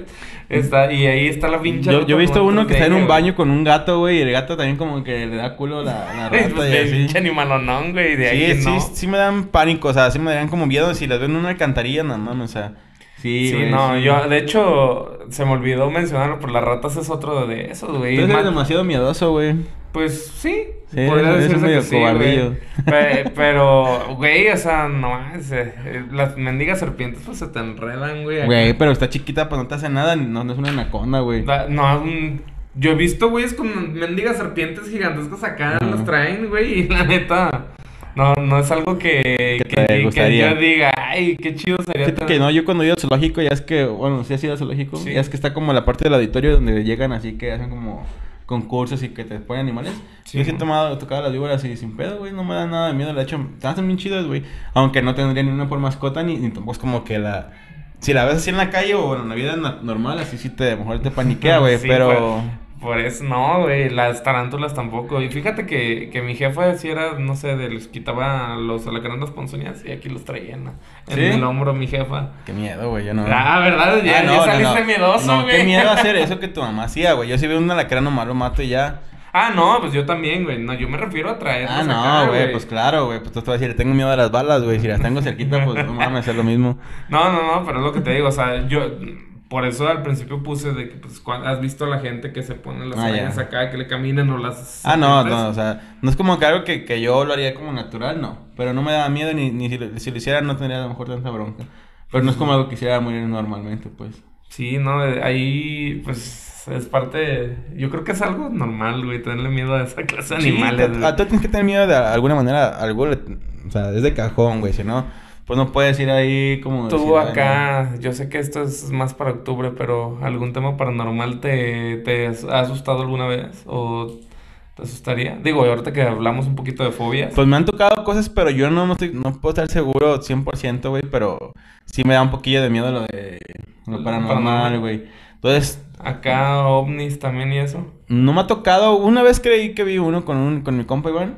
Está, y ahí está la pinche Yo, yo he visto uno que está de en un ella, baño con un gato, güey, y el gato también como que le da culo la, la rata Pues y así. pinche animalonón, güey. De ahí Sí, no. sí, sí me dan pánico, o sea, sí me darían como miedo si las veo en una alcantarilla, nada más, o sea. Sí, Sí, güey, no, sí. yo, de hecho, se me olvidó mencionarlo, pero las ratas es otro de esos, güey. Tú eres Más- demasiado miedoso, güey. Pues sí, Sí, podría eres decirse medio que sí, cobardillo. güey. Pe- Pero, güey, o sea, no, es, eh, las mendigas serpientes pues se te enredan, güey. acá. Güey, pero está chiquita, pues no te hace nada, no, no es una anaconda, güey. Da- No, un- yo he visto, güeyes, con mendigas serpientes gigantescas acá, Ajá. las traen, güey, y la neta, no, no es algo que, Que que, que yo diga, ay, qué chido sería. Fíjate que no, yo cuando he ido al zoológico, ya es que, bueno, sí has ido al zoológico, Sí. ya es que está como la parte del auditorio donde llegan así que hacen como concursos y que te ponen animales. Sí. Yo sí he tomado, tocado las víboras y sin pedo, güey, no me da nada de miedo, de hecho, están bien chidas, güey. Aunque no tendría ni una por mascota, ni, ni tampoco es como que la... Si la ves así en la calle o en la vida normal, así sí te, a lo mejor te paniquea, güey, Sí, pero... Por eso no, güey, las tarántulas tampoco. Y fíjate que, que mi jefa si era, no sé, de, les quitaba los alacranes ponzoñas y aquí los traía ¿no? en ¿Sí? el hombro mi jefa. Qué miedo, güey, yo no... Ah, ¿verdad? Ya, Ah, ya saliste miedoso, No, güey. qué miedo hacer eso que tu mamá hacía, güey. Yo si veo un alacrán nomás lo mato y ya. Ah, no, pues yo también, güey. No, yo me refiero a traerlos Ah, no, güey, pues claro, güey. Pues tú te vas a decir, tengo miedo a las balas, güey. Si las tengo cerquita, pues no mames, es lo mismo. No, no, no, pero es lo que te digo, o sea, yo por eso al principio puse de que pues has visto a la gente que se pone las Ah, arañas ya. acá, que le caminan o las Ah, no, no, o sea, no es como que algo que, que yo lo haría como natural, no. Pero no me daba miedo ni, ni si, lo, si lo hiciera no tendría a lo mejor tanta bronca. Pero no es como algo que hiciera morir normalmente, pues. Sí, no, ahí pues es parte, yo creo que es algo normal, güey, tenerle miedo a esa clase de Sí, animales. a- a- tú tienes que tener miedo de alguna manera, algo, o sea, es de cajón, güey. Si no, pues no puedes ir ahí como... Tú decir, "Ay, no". acá, yo sé que esto es más para octubre, pero ¿algún tema paranormal te, te ha asustado alguna vez? ¿O te asustaría? Digo, ahorita que hablamos un poquito de fobias. Pues me han tocado cosas, pero yo no, estoy, no puedo estar seguro 100%, güey, pero sí me da un poquillo de miedo lo de lo paranormal, güey. Entonces, Acá ovnis también y eso. no me ha tocado. Una vez creí que vi uno con, un, con mi compa Iván.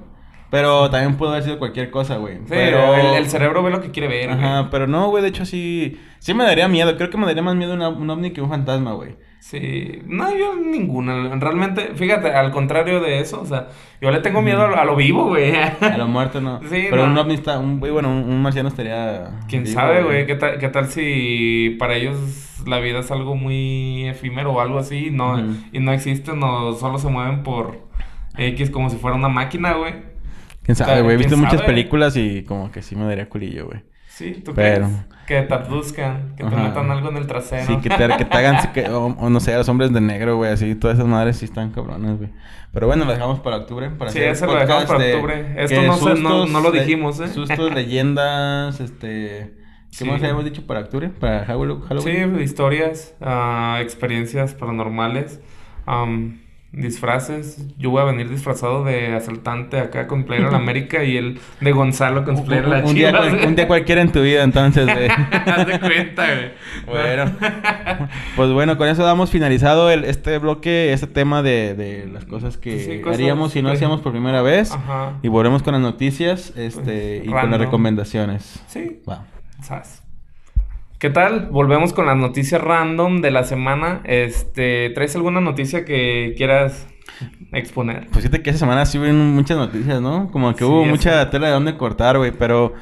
Pero también pudo haber sido cualquier cosa, güey. Sí, pero el, el cerebro ve lo que quiere ver, güey. Ajá, pero no, güey, de hecho sí. Sí me daría miedo. Creo que me daría más miedo una- un ovni que un fantasma, güey. Sí, no, yo ninguna. Realmente, fíjate, al contrario de eso, o sea, yo le tengo miedo a lo, a lo vivo, güey. A lo muerto no. Sí, pero no. un ovni está. Un, güey, bueno, un, un marciano estaría. Quién vivo, sabe, güey, ¿Qué tal, qué tal si para ellos la vida es algo muy efímero o algo así no, y no existen o solo se mueven por X como si fuera una máquina, güey? Quién sabe, ¿Quién güey. He visto muchas películas y como que sí me daría culillo, güey. Sí, ¿tú Pero- crees? Que te abduzcan, que te metan algo en el trasero. Sí, que te, que te hagan, que- o, o no sé, los hombres de negro, güey, así, todas esas madres sí están cabronas, güey. Pero bueno, lo dejamos para octubre. Para Sí, hacer ese lo dejamos para de- octubre. Esto no se- no- no lo dijimos, ¿eh? Sustos, leyendas, este... ¿Qué Sí. más habíamos dicho para octubre? Para Halloween. Sí, historias, ah, experiencias paranormales, disfraces. Yo voy a venir disfrazado de asaltante acá con player la América y el de Gonzalo con player la un día, un día cualquiera en tu vida, entonces. Haz de cuenta, güey. Bueno, pues bueno, con eso damos finalizado el, este bloque, este tema de, de las cosas que Sí, cosas haríamos si no hacíamos por primera vez. Ajá. Y volvemos con las noticias este, y con las recomendaciones. Sí. Va. ¿Sabes? ¿Qué tal? Volvemos con las noticias random de la semana. Este, ¿traes alguna noticia que quieras exponer? Pues fíjate que esa semana sí hubo muchas noticias, ¿no? Como que Sí, hubo mucha tela de dónde cortar, güey. Pero,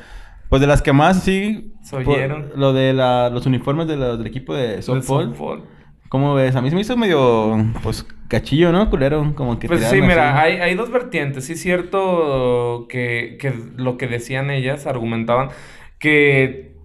pues de las que más sí. Por- oyeron. lo de la, los uniformes de del equipo de softball. softball. ¿Cómo ves? A mí se me hizo medio, pues, cachillo, ¿no? Culero, como que Pues sí, mira, hay, hay dos vertientes. Sí es cierto que, que lo que decían ellas, argumentaban, que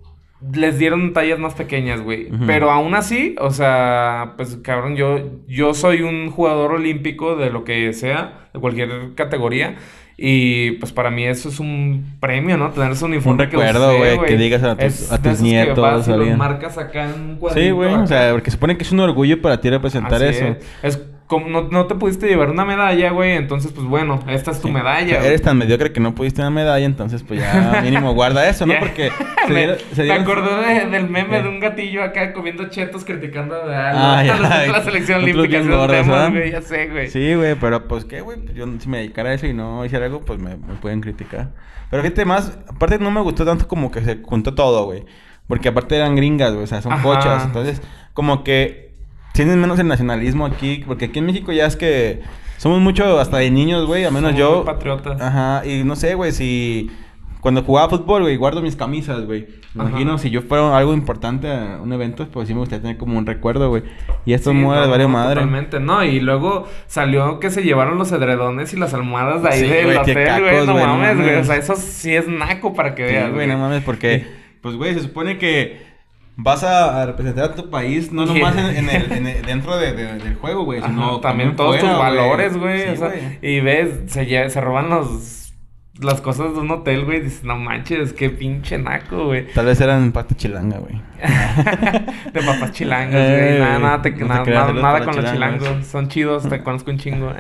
les dieron tallas más pequeñas, güey. Pero aún así, o sea, pues cabrón, yo, yo soy un jugador olímpico de lo que sea, de cualquier categoría. Y pues para mí eso es un premio, ¿no? Tener ese uniforme que recuerdo, güey, que digas a tus- Es a tus esos que nietos, vas y los marcas acá en un Sí, cuadrito güey, o sea, porque supone que es un orgullo para ti representar Así eso. Es, Es como no, no te pudiste llevar una medalla, güey. Entonces, pues bueno, esta es tu Sí. medalla. Güey. eres tan mediocre que no pudiste una medalla, entonces pues ya mínimo guarda eso, ¿no? Porque se me, dieron- se me dieron- acordé de- del meme ¿Qué? de un gatillo acá comiendo chetos criticando a Ah, la, ya. la selección Nosotros olímpica. güey, ya sé, güey. Sí, güey, pero pues qué, güey, yo si me dedicara a eso y no hiciera algo, pues me, me pueden criticar. Pero fíjate más, aparte no me gustó tanto como que se juntó todo, güey. Porque aparte eran gringas, güey, o sea, son Ajá. pochas. Entonces, como que tienen menos el nacionalismo aquí, porque aquí en México ya es que somos mucho hasta de niños, güey, al menos Somos yo. muy patriotas. Ajá, y no sé, güey, si cuando jugaba fútbol, güey, guardo mis camisas, güey. Imagino si yo fuera algo importante a un evento, pues sí me gustaría tener como un recuerdo, güey. Y estos Sí, mueras no, valió no, madre. Totalmente, no. Y luego salió que se llevaron los edredones y las almohadas de ahí Sí, del hotel, güey. No mames, güey. O sea, eso sí es naco para que Sí, veas, güey, no mames, porque, pues, güey, se supone que vas a, representar a tu país, no Yeah. nomás en, en el, en el- dentro de- de- del juego, güey, sino también todos fuera, tus valores, güey. Sí, o sea, güey. y ves, se, se roban los las cosas de un hotel, güey. Dices, no manches, qué pinche naco, güey. Tal vez eran parte chilanga, güey. de papás chilangos, Eh, güey. Nada, güey, nada, te- no nada, creas, nada- nada con los chilangos. chilangos. Son chidos, te conozco un chingo.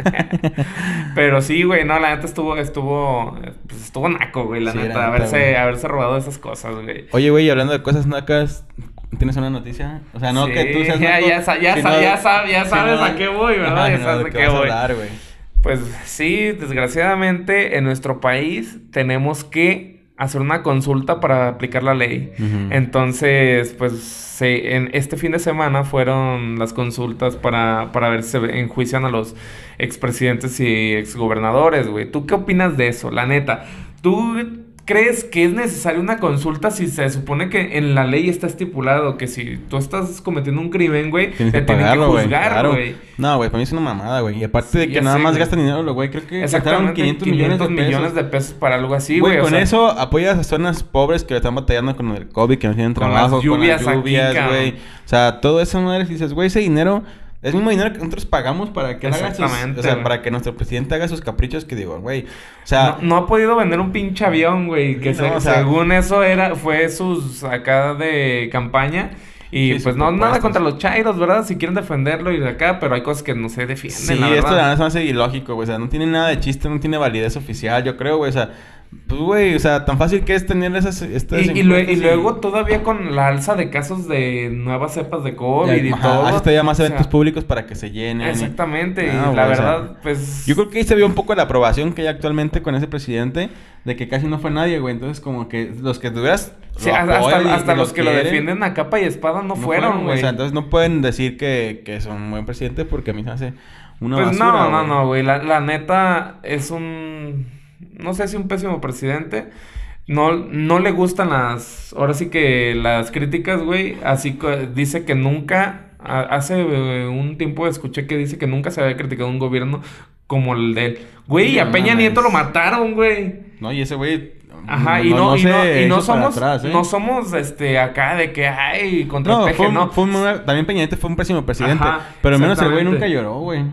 Pero sí, güey, no, la neta estuvo, estuvo, pues estuvo naco, güey, la Sí, neta. haberse, güey. haberse robado esas cosas, güey. Oye, güey, y hablando de cosas nacas, ¿tienes una noticia? O sea, no Sí, que tú seas ya, ya, ya, sino- ya, sab- ya sino- sabes a qué voy, ¿verdad? Ajá, ya sabes a qué voy. hablar. Pues sí, desgraciadamente en nuestro país tenemos que hacer una consulta para aplicar la ley. Entonces, pues se- en este fin de semana fueron las consultas para, para ver si se enjuician a los expresidentes y exgobernadores, güey. ¿Tú qué opinas de eso? La neta, ¿tú crees que es necesaria una consulta si se supone que en la ley está estipulado que si tú estás cometiendo un crimen, güey, te tienen que güey. juzgar, Claro. güey? No, güey, para mí es una mamada, güey. Y aparte de que nada sé, más güey. gastan dinero, güey. Creo que gastaron Exactamente, 500, 500 millones de pesos. millones de pesos para algo así, Güey, o con sea, eso apoyas a zonas pobres que están batallando con el COVID, que no tienen trabajo, con las lluvias, güey. O sea, todo eso, madre, si dices, güey, ese dinero es mismo dinero que nosotros pagamos para que él haga sus, o sea, para que nuestro presidente haga sus caprichos que digo, güey. O sea, no, no ha podido vender un pinche avión, güey. Que Sí, se- no, o sea- según eso era, fue sus acá de campaña. Y Sí, pues no, nada contra los chairos, ¿verdad? Si quieren defenderlo y de acá, pero hay cosas que no se defienden, sí, la esto la verdad. se hace ilógico, güey. O sea, no tiene nada de chiste, no tiene validez oficial, yo creo, güey. O sea, Pues, güey, o sea, tan fácil que es tener esas... Estas y, y, lue- y luego todavía con la alza de casos de nuevas cepas de COVID y Ajá, todo. todavía más o eventos sea, públicos para que se llenen. y- Exactamente, y la güey, o sea, verdad, pues... Yo creo que ahí se vio un poco la aprobación que hay actualmente con ese presidente, de que casi no fue nadie, güey. Entonces, como que los que tuvieras. Sí, lo hasta, hasta los que lo defienden a capa y espada no, fueron, güey. O sea, entonces no pueden decir que, que son un buen presidente porque a mí se hace una Pues basura, no, no, no, güey. La, la neta es un. No sé si un pésimo presidente. No, no le gustan las. Ahora sí que las críticas, güey. Así que dice que nunca. Hace eh, un tiempo escuché que dice que nunca se había criticado un gobierno como el de él. Güey, a Peña. Nieto lo mataron, güey. No, y ese güey. Ajá, y no, y no, y no somos, atrás, ¿eh? no somos este acá de que ay contra No, el fue, peje, un- no. fue un- también Peña Nieto fue un pésimo presidente. Ajá, pero al menos el güey nunca lloró, güey.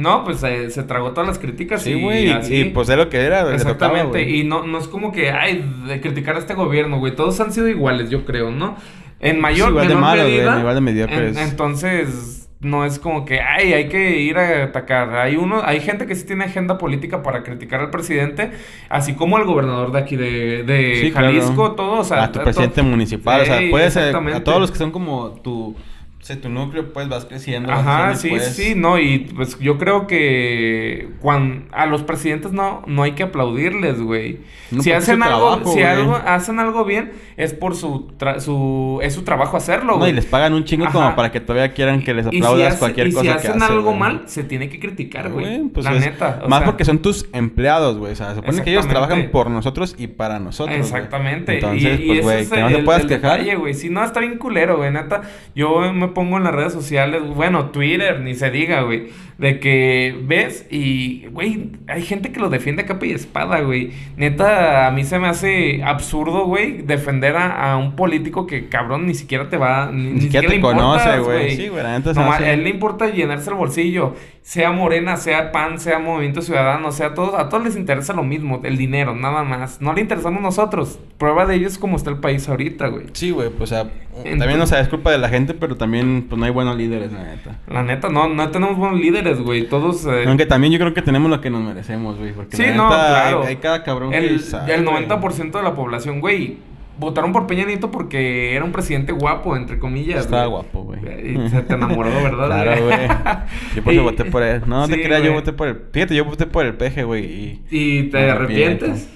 No, pues eh, se tragó todas las críticas Sí, y güey. así. Y, pues es lo que era, tocaba, Exactamente, y no, no es como que, ay, de criticar a este gobierno, güey. Todos han sido iguales, yo creo, ¿no? En mayor, igual de menor malos, güey, medida. igual de en- entonces, no es como que, ay, hay que ir a atacar. Hay uno, hay gente que sí tiene agenda política para criticar al presidente, así como al gobernador de aquí de, de Sí, claro. Jalisco, todo, o sea, a tu presidente municipal, o sea, puedes a exactamente. todos los que son como tu, sea, tu núcleo, pues vas creciendo. vas Ajá, creciendo sí, y puedes- sí, no, y pues yo creo que cuando a los presidentes no, no hay que aplaudirles, güey. No, si hacen algo, trabajo, si güey. algo, hacen algo bien, es por su, tra- su, es su trabajo hacerlo, No, güey. y les pagan un chingo Ajá. como para que todavía quieran que les Y si aplaudas hace- cualquier y cosa si que hacen hace, algo güey. mal, se tiene que criticar, güey. Güey, pues la es- neta. o más sea, porque son tus empleados, güey. O sea, se supone que ellos trabajan por nosotros y para nosotros. Exactamente. Entonces, y, y pues, ese güey, que no te puedas quejar. detalle, güey. Si no, está bien culero, güey. Neta, yo me pongo en las redes sociales, bueno, Twitter, ni se diga, güey. De que ves y, güey, hay gente que lo defiende a capa y espada, güey. Neta, a mí se me hace absurdo, güey, defender a, a un político que, cabrón, ni siquiera te va... Ni, Ni siquiera le te conoce, importas, güey. Sí, güey, hace- a él le importa llenarse el bolsillo. Sea Morena, sea PAN, sea Movimiento Ciudadano, sea todos, a todos les interesa lo mismo, el dinero, nada más. No le interesamos nosotros. Prueba de ello es como está el país ahorita, güey. Sí, güey, pues, o sea, Entonces- también, o sea, es culpa de la gente, pero también, pues, no hay buenos líderes, la neta. La neta, no, no tenemos buenos líderes, güey. Todos. eh, Aunque también yo creo que tenemos lo que nos merecemos, güey. Porque Sí, la no, claro. Hay, hay cada cabrón que el, sabe, el güey. 90% de la población, güey, votaron por Peña Nieto porque era un presidente guapo, entre comillas. Estaba güey. guapo, güey. Y se te enamoró, ¿verdad? Claro, güey. Yo por eso voté por él. No, no Sí, te creas, yo voté por el... Fíjate, yo voté por el peje, güey. Y... ¿Y te arrepientes?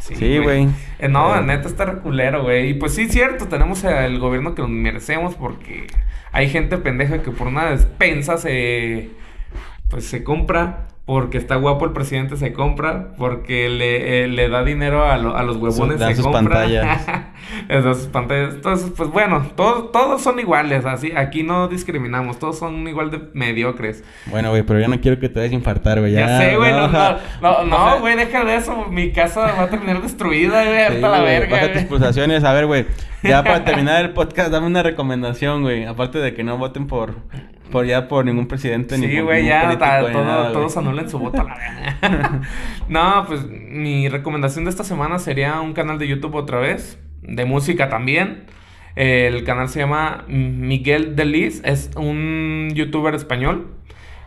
Sí, güey. Eh, no, Pero- neta está reculero, güey. Y pues sí, cierto, tenemos el gobierno que nos merecemos porque hay gente pendeja que por una despensa se. Pues se compra. Porque está guapo el presidente, se compra. Porque le, eh, le da dinero a, lo- a los huevones, se sus compra. pantallas. Da sus pantallas. Entonces, pues bueno, todos, todos son iguales. Así, aquí no discriminamos. Todos son igual de mediocres. Bueno, güey, pero yo no quiero que te vayas a infartar, güey. Ya, sé, güey. No, no, no, no, güey, deja de eso. Mi casa va a terminar destruida, güey. Sí, Hasta la verga. baja tus pulsaciones. A ver, güey. Ya para terminar el podcast, dame una recomendación, güey. Aparte de que no voten por... Por ya por ningún presidente ni Sí, por ya ta- ni todo- nada, güey. todos anulen su voto a la no, pues mi recomendación de esta semana sería un canal de YouTube otra vez, de música también. El canal se llama Miguel Delis, es un youtuber español.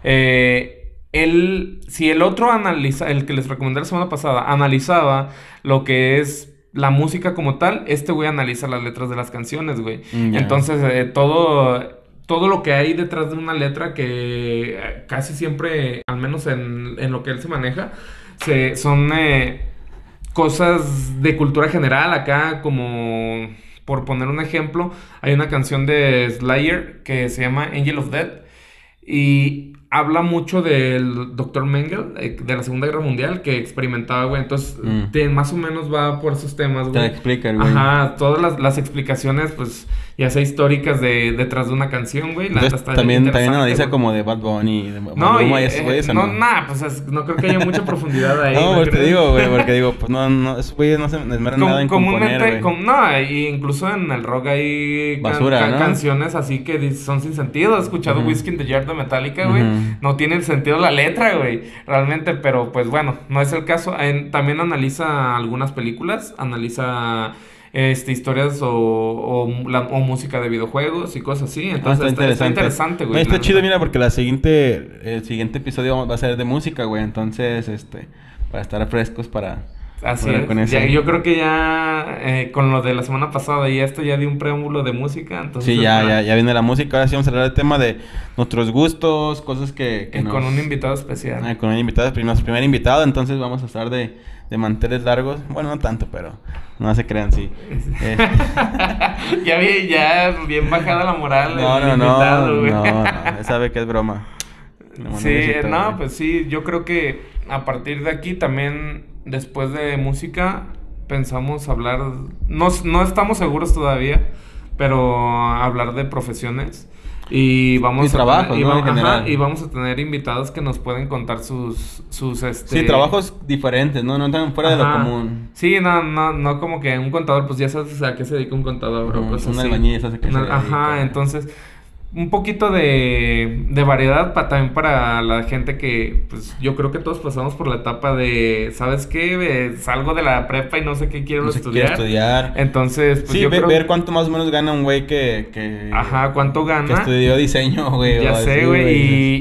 Eh, él, si el otro analiza, el que les recomendé la semana pasada, analizaba lo que es la música como tal, este güey analiza las letras de las canciones, güey. Mm, ya. Entonces, eh, todo, todo lo que hay detrás de una letra que eh, casi siempre, al menos en, en lo que él se maneja, se, son eh, cosas de cultura general acá, como por poner un ejemplo, hay una canción de Slayer que se llama Angel of Death y habla mucho del Dr. Mengele, eh, de la Segunda Guerra Mundial, que experimentaba, güey. Entonces, Mm. te- más o menos va por esos temas, Te güey. explica el güey. Ajá, todas las, las explicaciones, pues, ya sea históricas de detrás de una canción, güey. la Entonces, también, también analiza güey. como de Bad Bunny, de No, y, y esos eh, güeyes, ¿o no, no? nah, pues es- no creo que haya mucha profundidad ahí. No, pues te digo, güey, porque digo, pues no, no, esos güeyes no se esmeran nada en comúnmente, componer, güey. com- no, y incluso en el rock hay Basura, can- ¿no? canciones así que son sin sentido. He escuchado Ujú. Whiskey in the Jar de Metallica, güey. No tiene el sentido la letra, güey. Realmente, pero pues bueno, no es el caso. En- también analiza algunas películas, analiza este, historias o, o, la- o música de videojuegos y cosas así. Ah, Entonces está, está interesante, güey. No, está chido, mira, porque la siguiente, el siguiente episodio va a ser de música, güey. Entonces, este, para estar frescos para, Así es. con Ya- yo creo que ya eh, con lo de la semana pasada y esto ya di un preámbulo de música. Entonces, Sí, ya, ah, ya, ya viene la música. Ahora sí vamos a hablar del tema de nuestros gustos, cosas que, que y nos- Con un invitado especial. Ah, con un invitado, nuestro primer invitado, entonces vamos a estar de, de manteles largos. Bueno, no tanto, pero no se crean, sí. Eh, ya vi, ya bien bajada la moral. no, no, no, no, no, sabe que es broma. Sí, no, pues sí, yo creo que a partir de aquí también, después de música, pensamos hablar, no, no estamos seguros todavía, pero hablar de profesiones. Y vamos Y a trabajos, tener, y, ¿no? va- En ajá, general. y vamos a tener invitados que nos pueden contar sus, sus este, Sí, trabajos diferentes, ¿no? No tan fuera de lo común. Sí, no, no, no como que un contador, pues ya sabes a qué se dedica un contador, Pues un albañil, ¿sabes a qué se Una- Ajá, entonces, un poquito de, de variedad para también para la gente que, pues yo creo que todos pasamos por la etapa de, ¿sabes qué? Eh, salgo de la prepa y no sé qué quiero No sé estudiar. estudiar. Entonces, pues sí, yo ve- creo... ver cuánto más o menos gana un güey que, que... Ajá, cuánto Que gana. estudió diseño, güey. Ya sé, güey,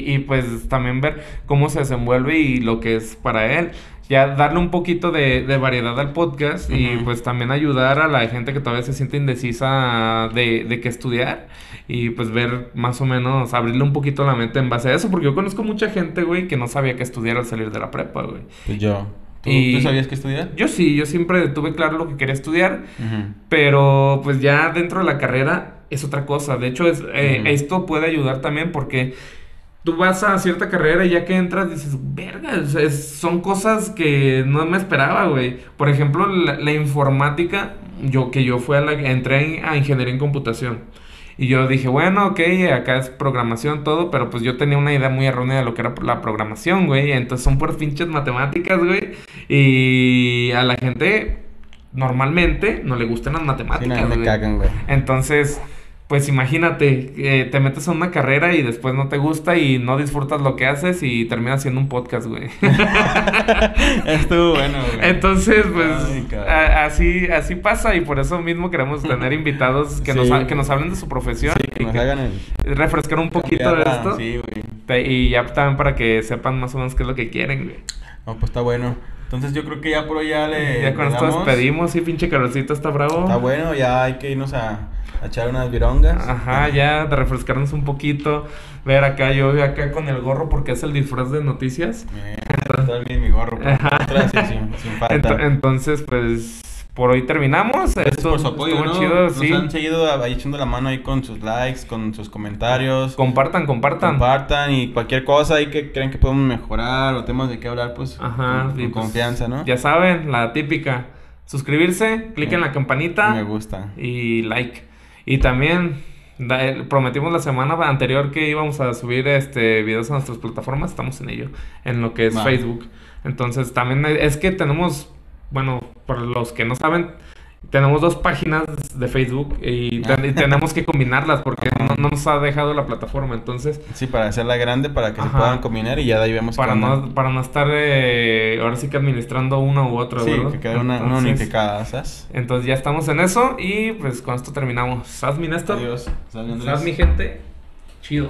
y, y pues también ver cómo se desenvuelve y lo que es para él. Ya darle un poquito de, de variedad al podcast y Ujú. pues también ayudar a la gente que todavía se siente indecisa de, de qué estudiar y pues ver más o menos, abrirle un poquito la mente en base a eso, porque yo conozco mucha gente, güey, que no sabía qué estudiar al salir de la prepa, güey. Pues yo. ¿Tú, Y- tú sabías qué estudiar? Yo sí, yo siempre tuve claro lo que quería estudiar, Ujú. pero pues ya dentro de la carrera es otra cosa. De hecho, es, eh, Ujú. esto puede ayudar también porque tú vas a cierta carrera y ya que entras dices, verga, es- son cosas que no me esperaba, güey. Por ejemplo, la, la informática, yo que yo fui a la, entré en- a ingeniería en computación. Y yo dije, bueno, ok, acá es programación, todo, pero pues yo tenía una idea muy errónea de lo que era la programación, güey. Entonces son puras pinches matemáticas, güey. Y a la gente normalmente no le gustan las Sí, matemáticas, nada, me güey. cagan, güey. Entonces, pues imagínate, eh, te metes a una carrera y después no te gusta y no disfrutas lo que haces y terminas haciendo un podcast, güey. Estuvo bueno, güey. Entonces, pues Ay, cabrón. a- así, así pasa y por eso mismo queremos tener invitados que, nos, Sí. que nos hablen de su profesión Sí, que y nos que hagan el... refrescar un poquito de la- esto. Sí, güey. Te- Y ya también para que sepan más o menos qué es lo que quieren, güey. No, pues está bueno. Entonces yo creo que ya por hoy ya le... ya con esto despedimos, sí, pinche Carolcito está bravo. Está bueno, ya hay que irnos a, a echar unas virongas. Ajá, ya de refrescarnos un poquito. Ver acá, yo acá con el gorro porque es el disfraz de noticias. Bien, está bien mi gorro. sí, sin, sin falta. Ento- entonces, pues, por hoy terminamos. Gracias Esto por su apoyo, estuvo ¿no? chido, Nos sí. han seguido ahí echando la mano ahí con sus likes, con sus comentarios. Compartan, compartan. Compartan y cualquier cosa ahí que creen que podemos mejorar o temas de qué hablar, pues Ajá, con, con pues, confianza, ¿no? Ya saben, la típica. Suscribirse, clic en la campanita Me gusta. y like. Y también eh, prometimos la semana anterior que íbamos a subir este videos a nuestras plataformas. Estamos en ello, en lo que es. Facebook. Entonces también es que tenemos, bueno, para los que no saben, tenemos dos páginas de Facebook y, ten- y tenemos que combinarlas porque no, no nos ha dejado la plataforma. Entonces, Sí, para hacerla grande, para que se puedan combinar y ya de ahí vemos para no, para no estar eh, ahora sí que administrando uno u otro, Sí, ¿verdad? que quede una, una Entonces- unificada, ¿sabes? Entonces ya estamos en eso y pues con esto terminamos. ¿Sabes mi Néstor? Adiós. ¿Sabes mi gente? Chido.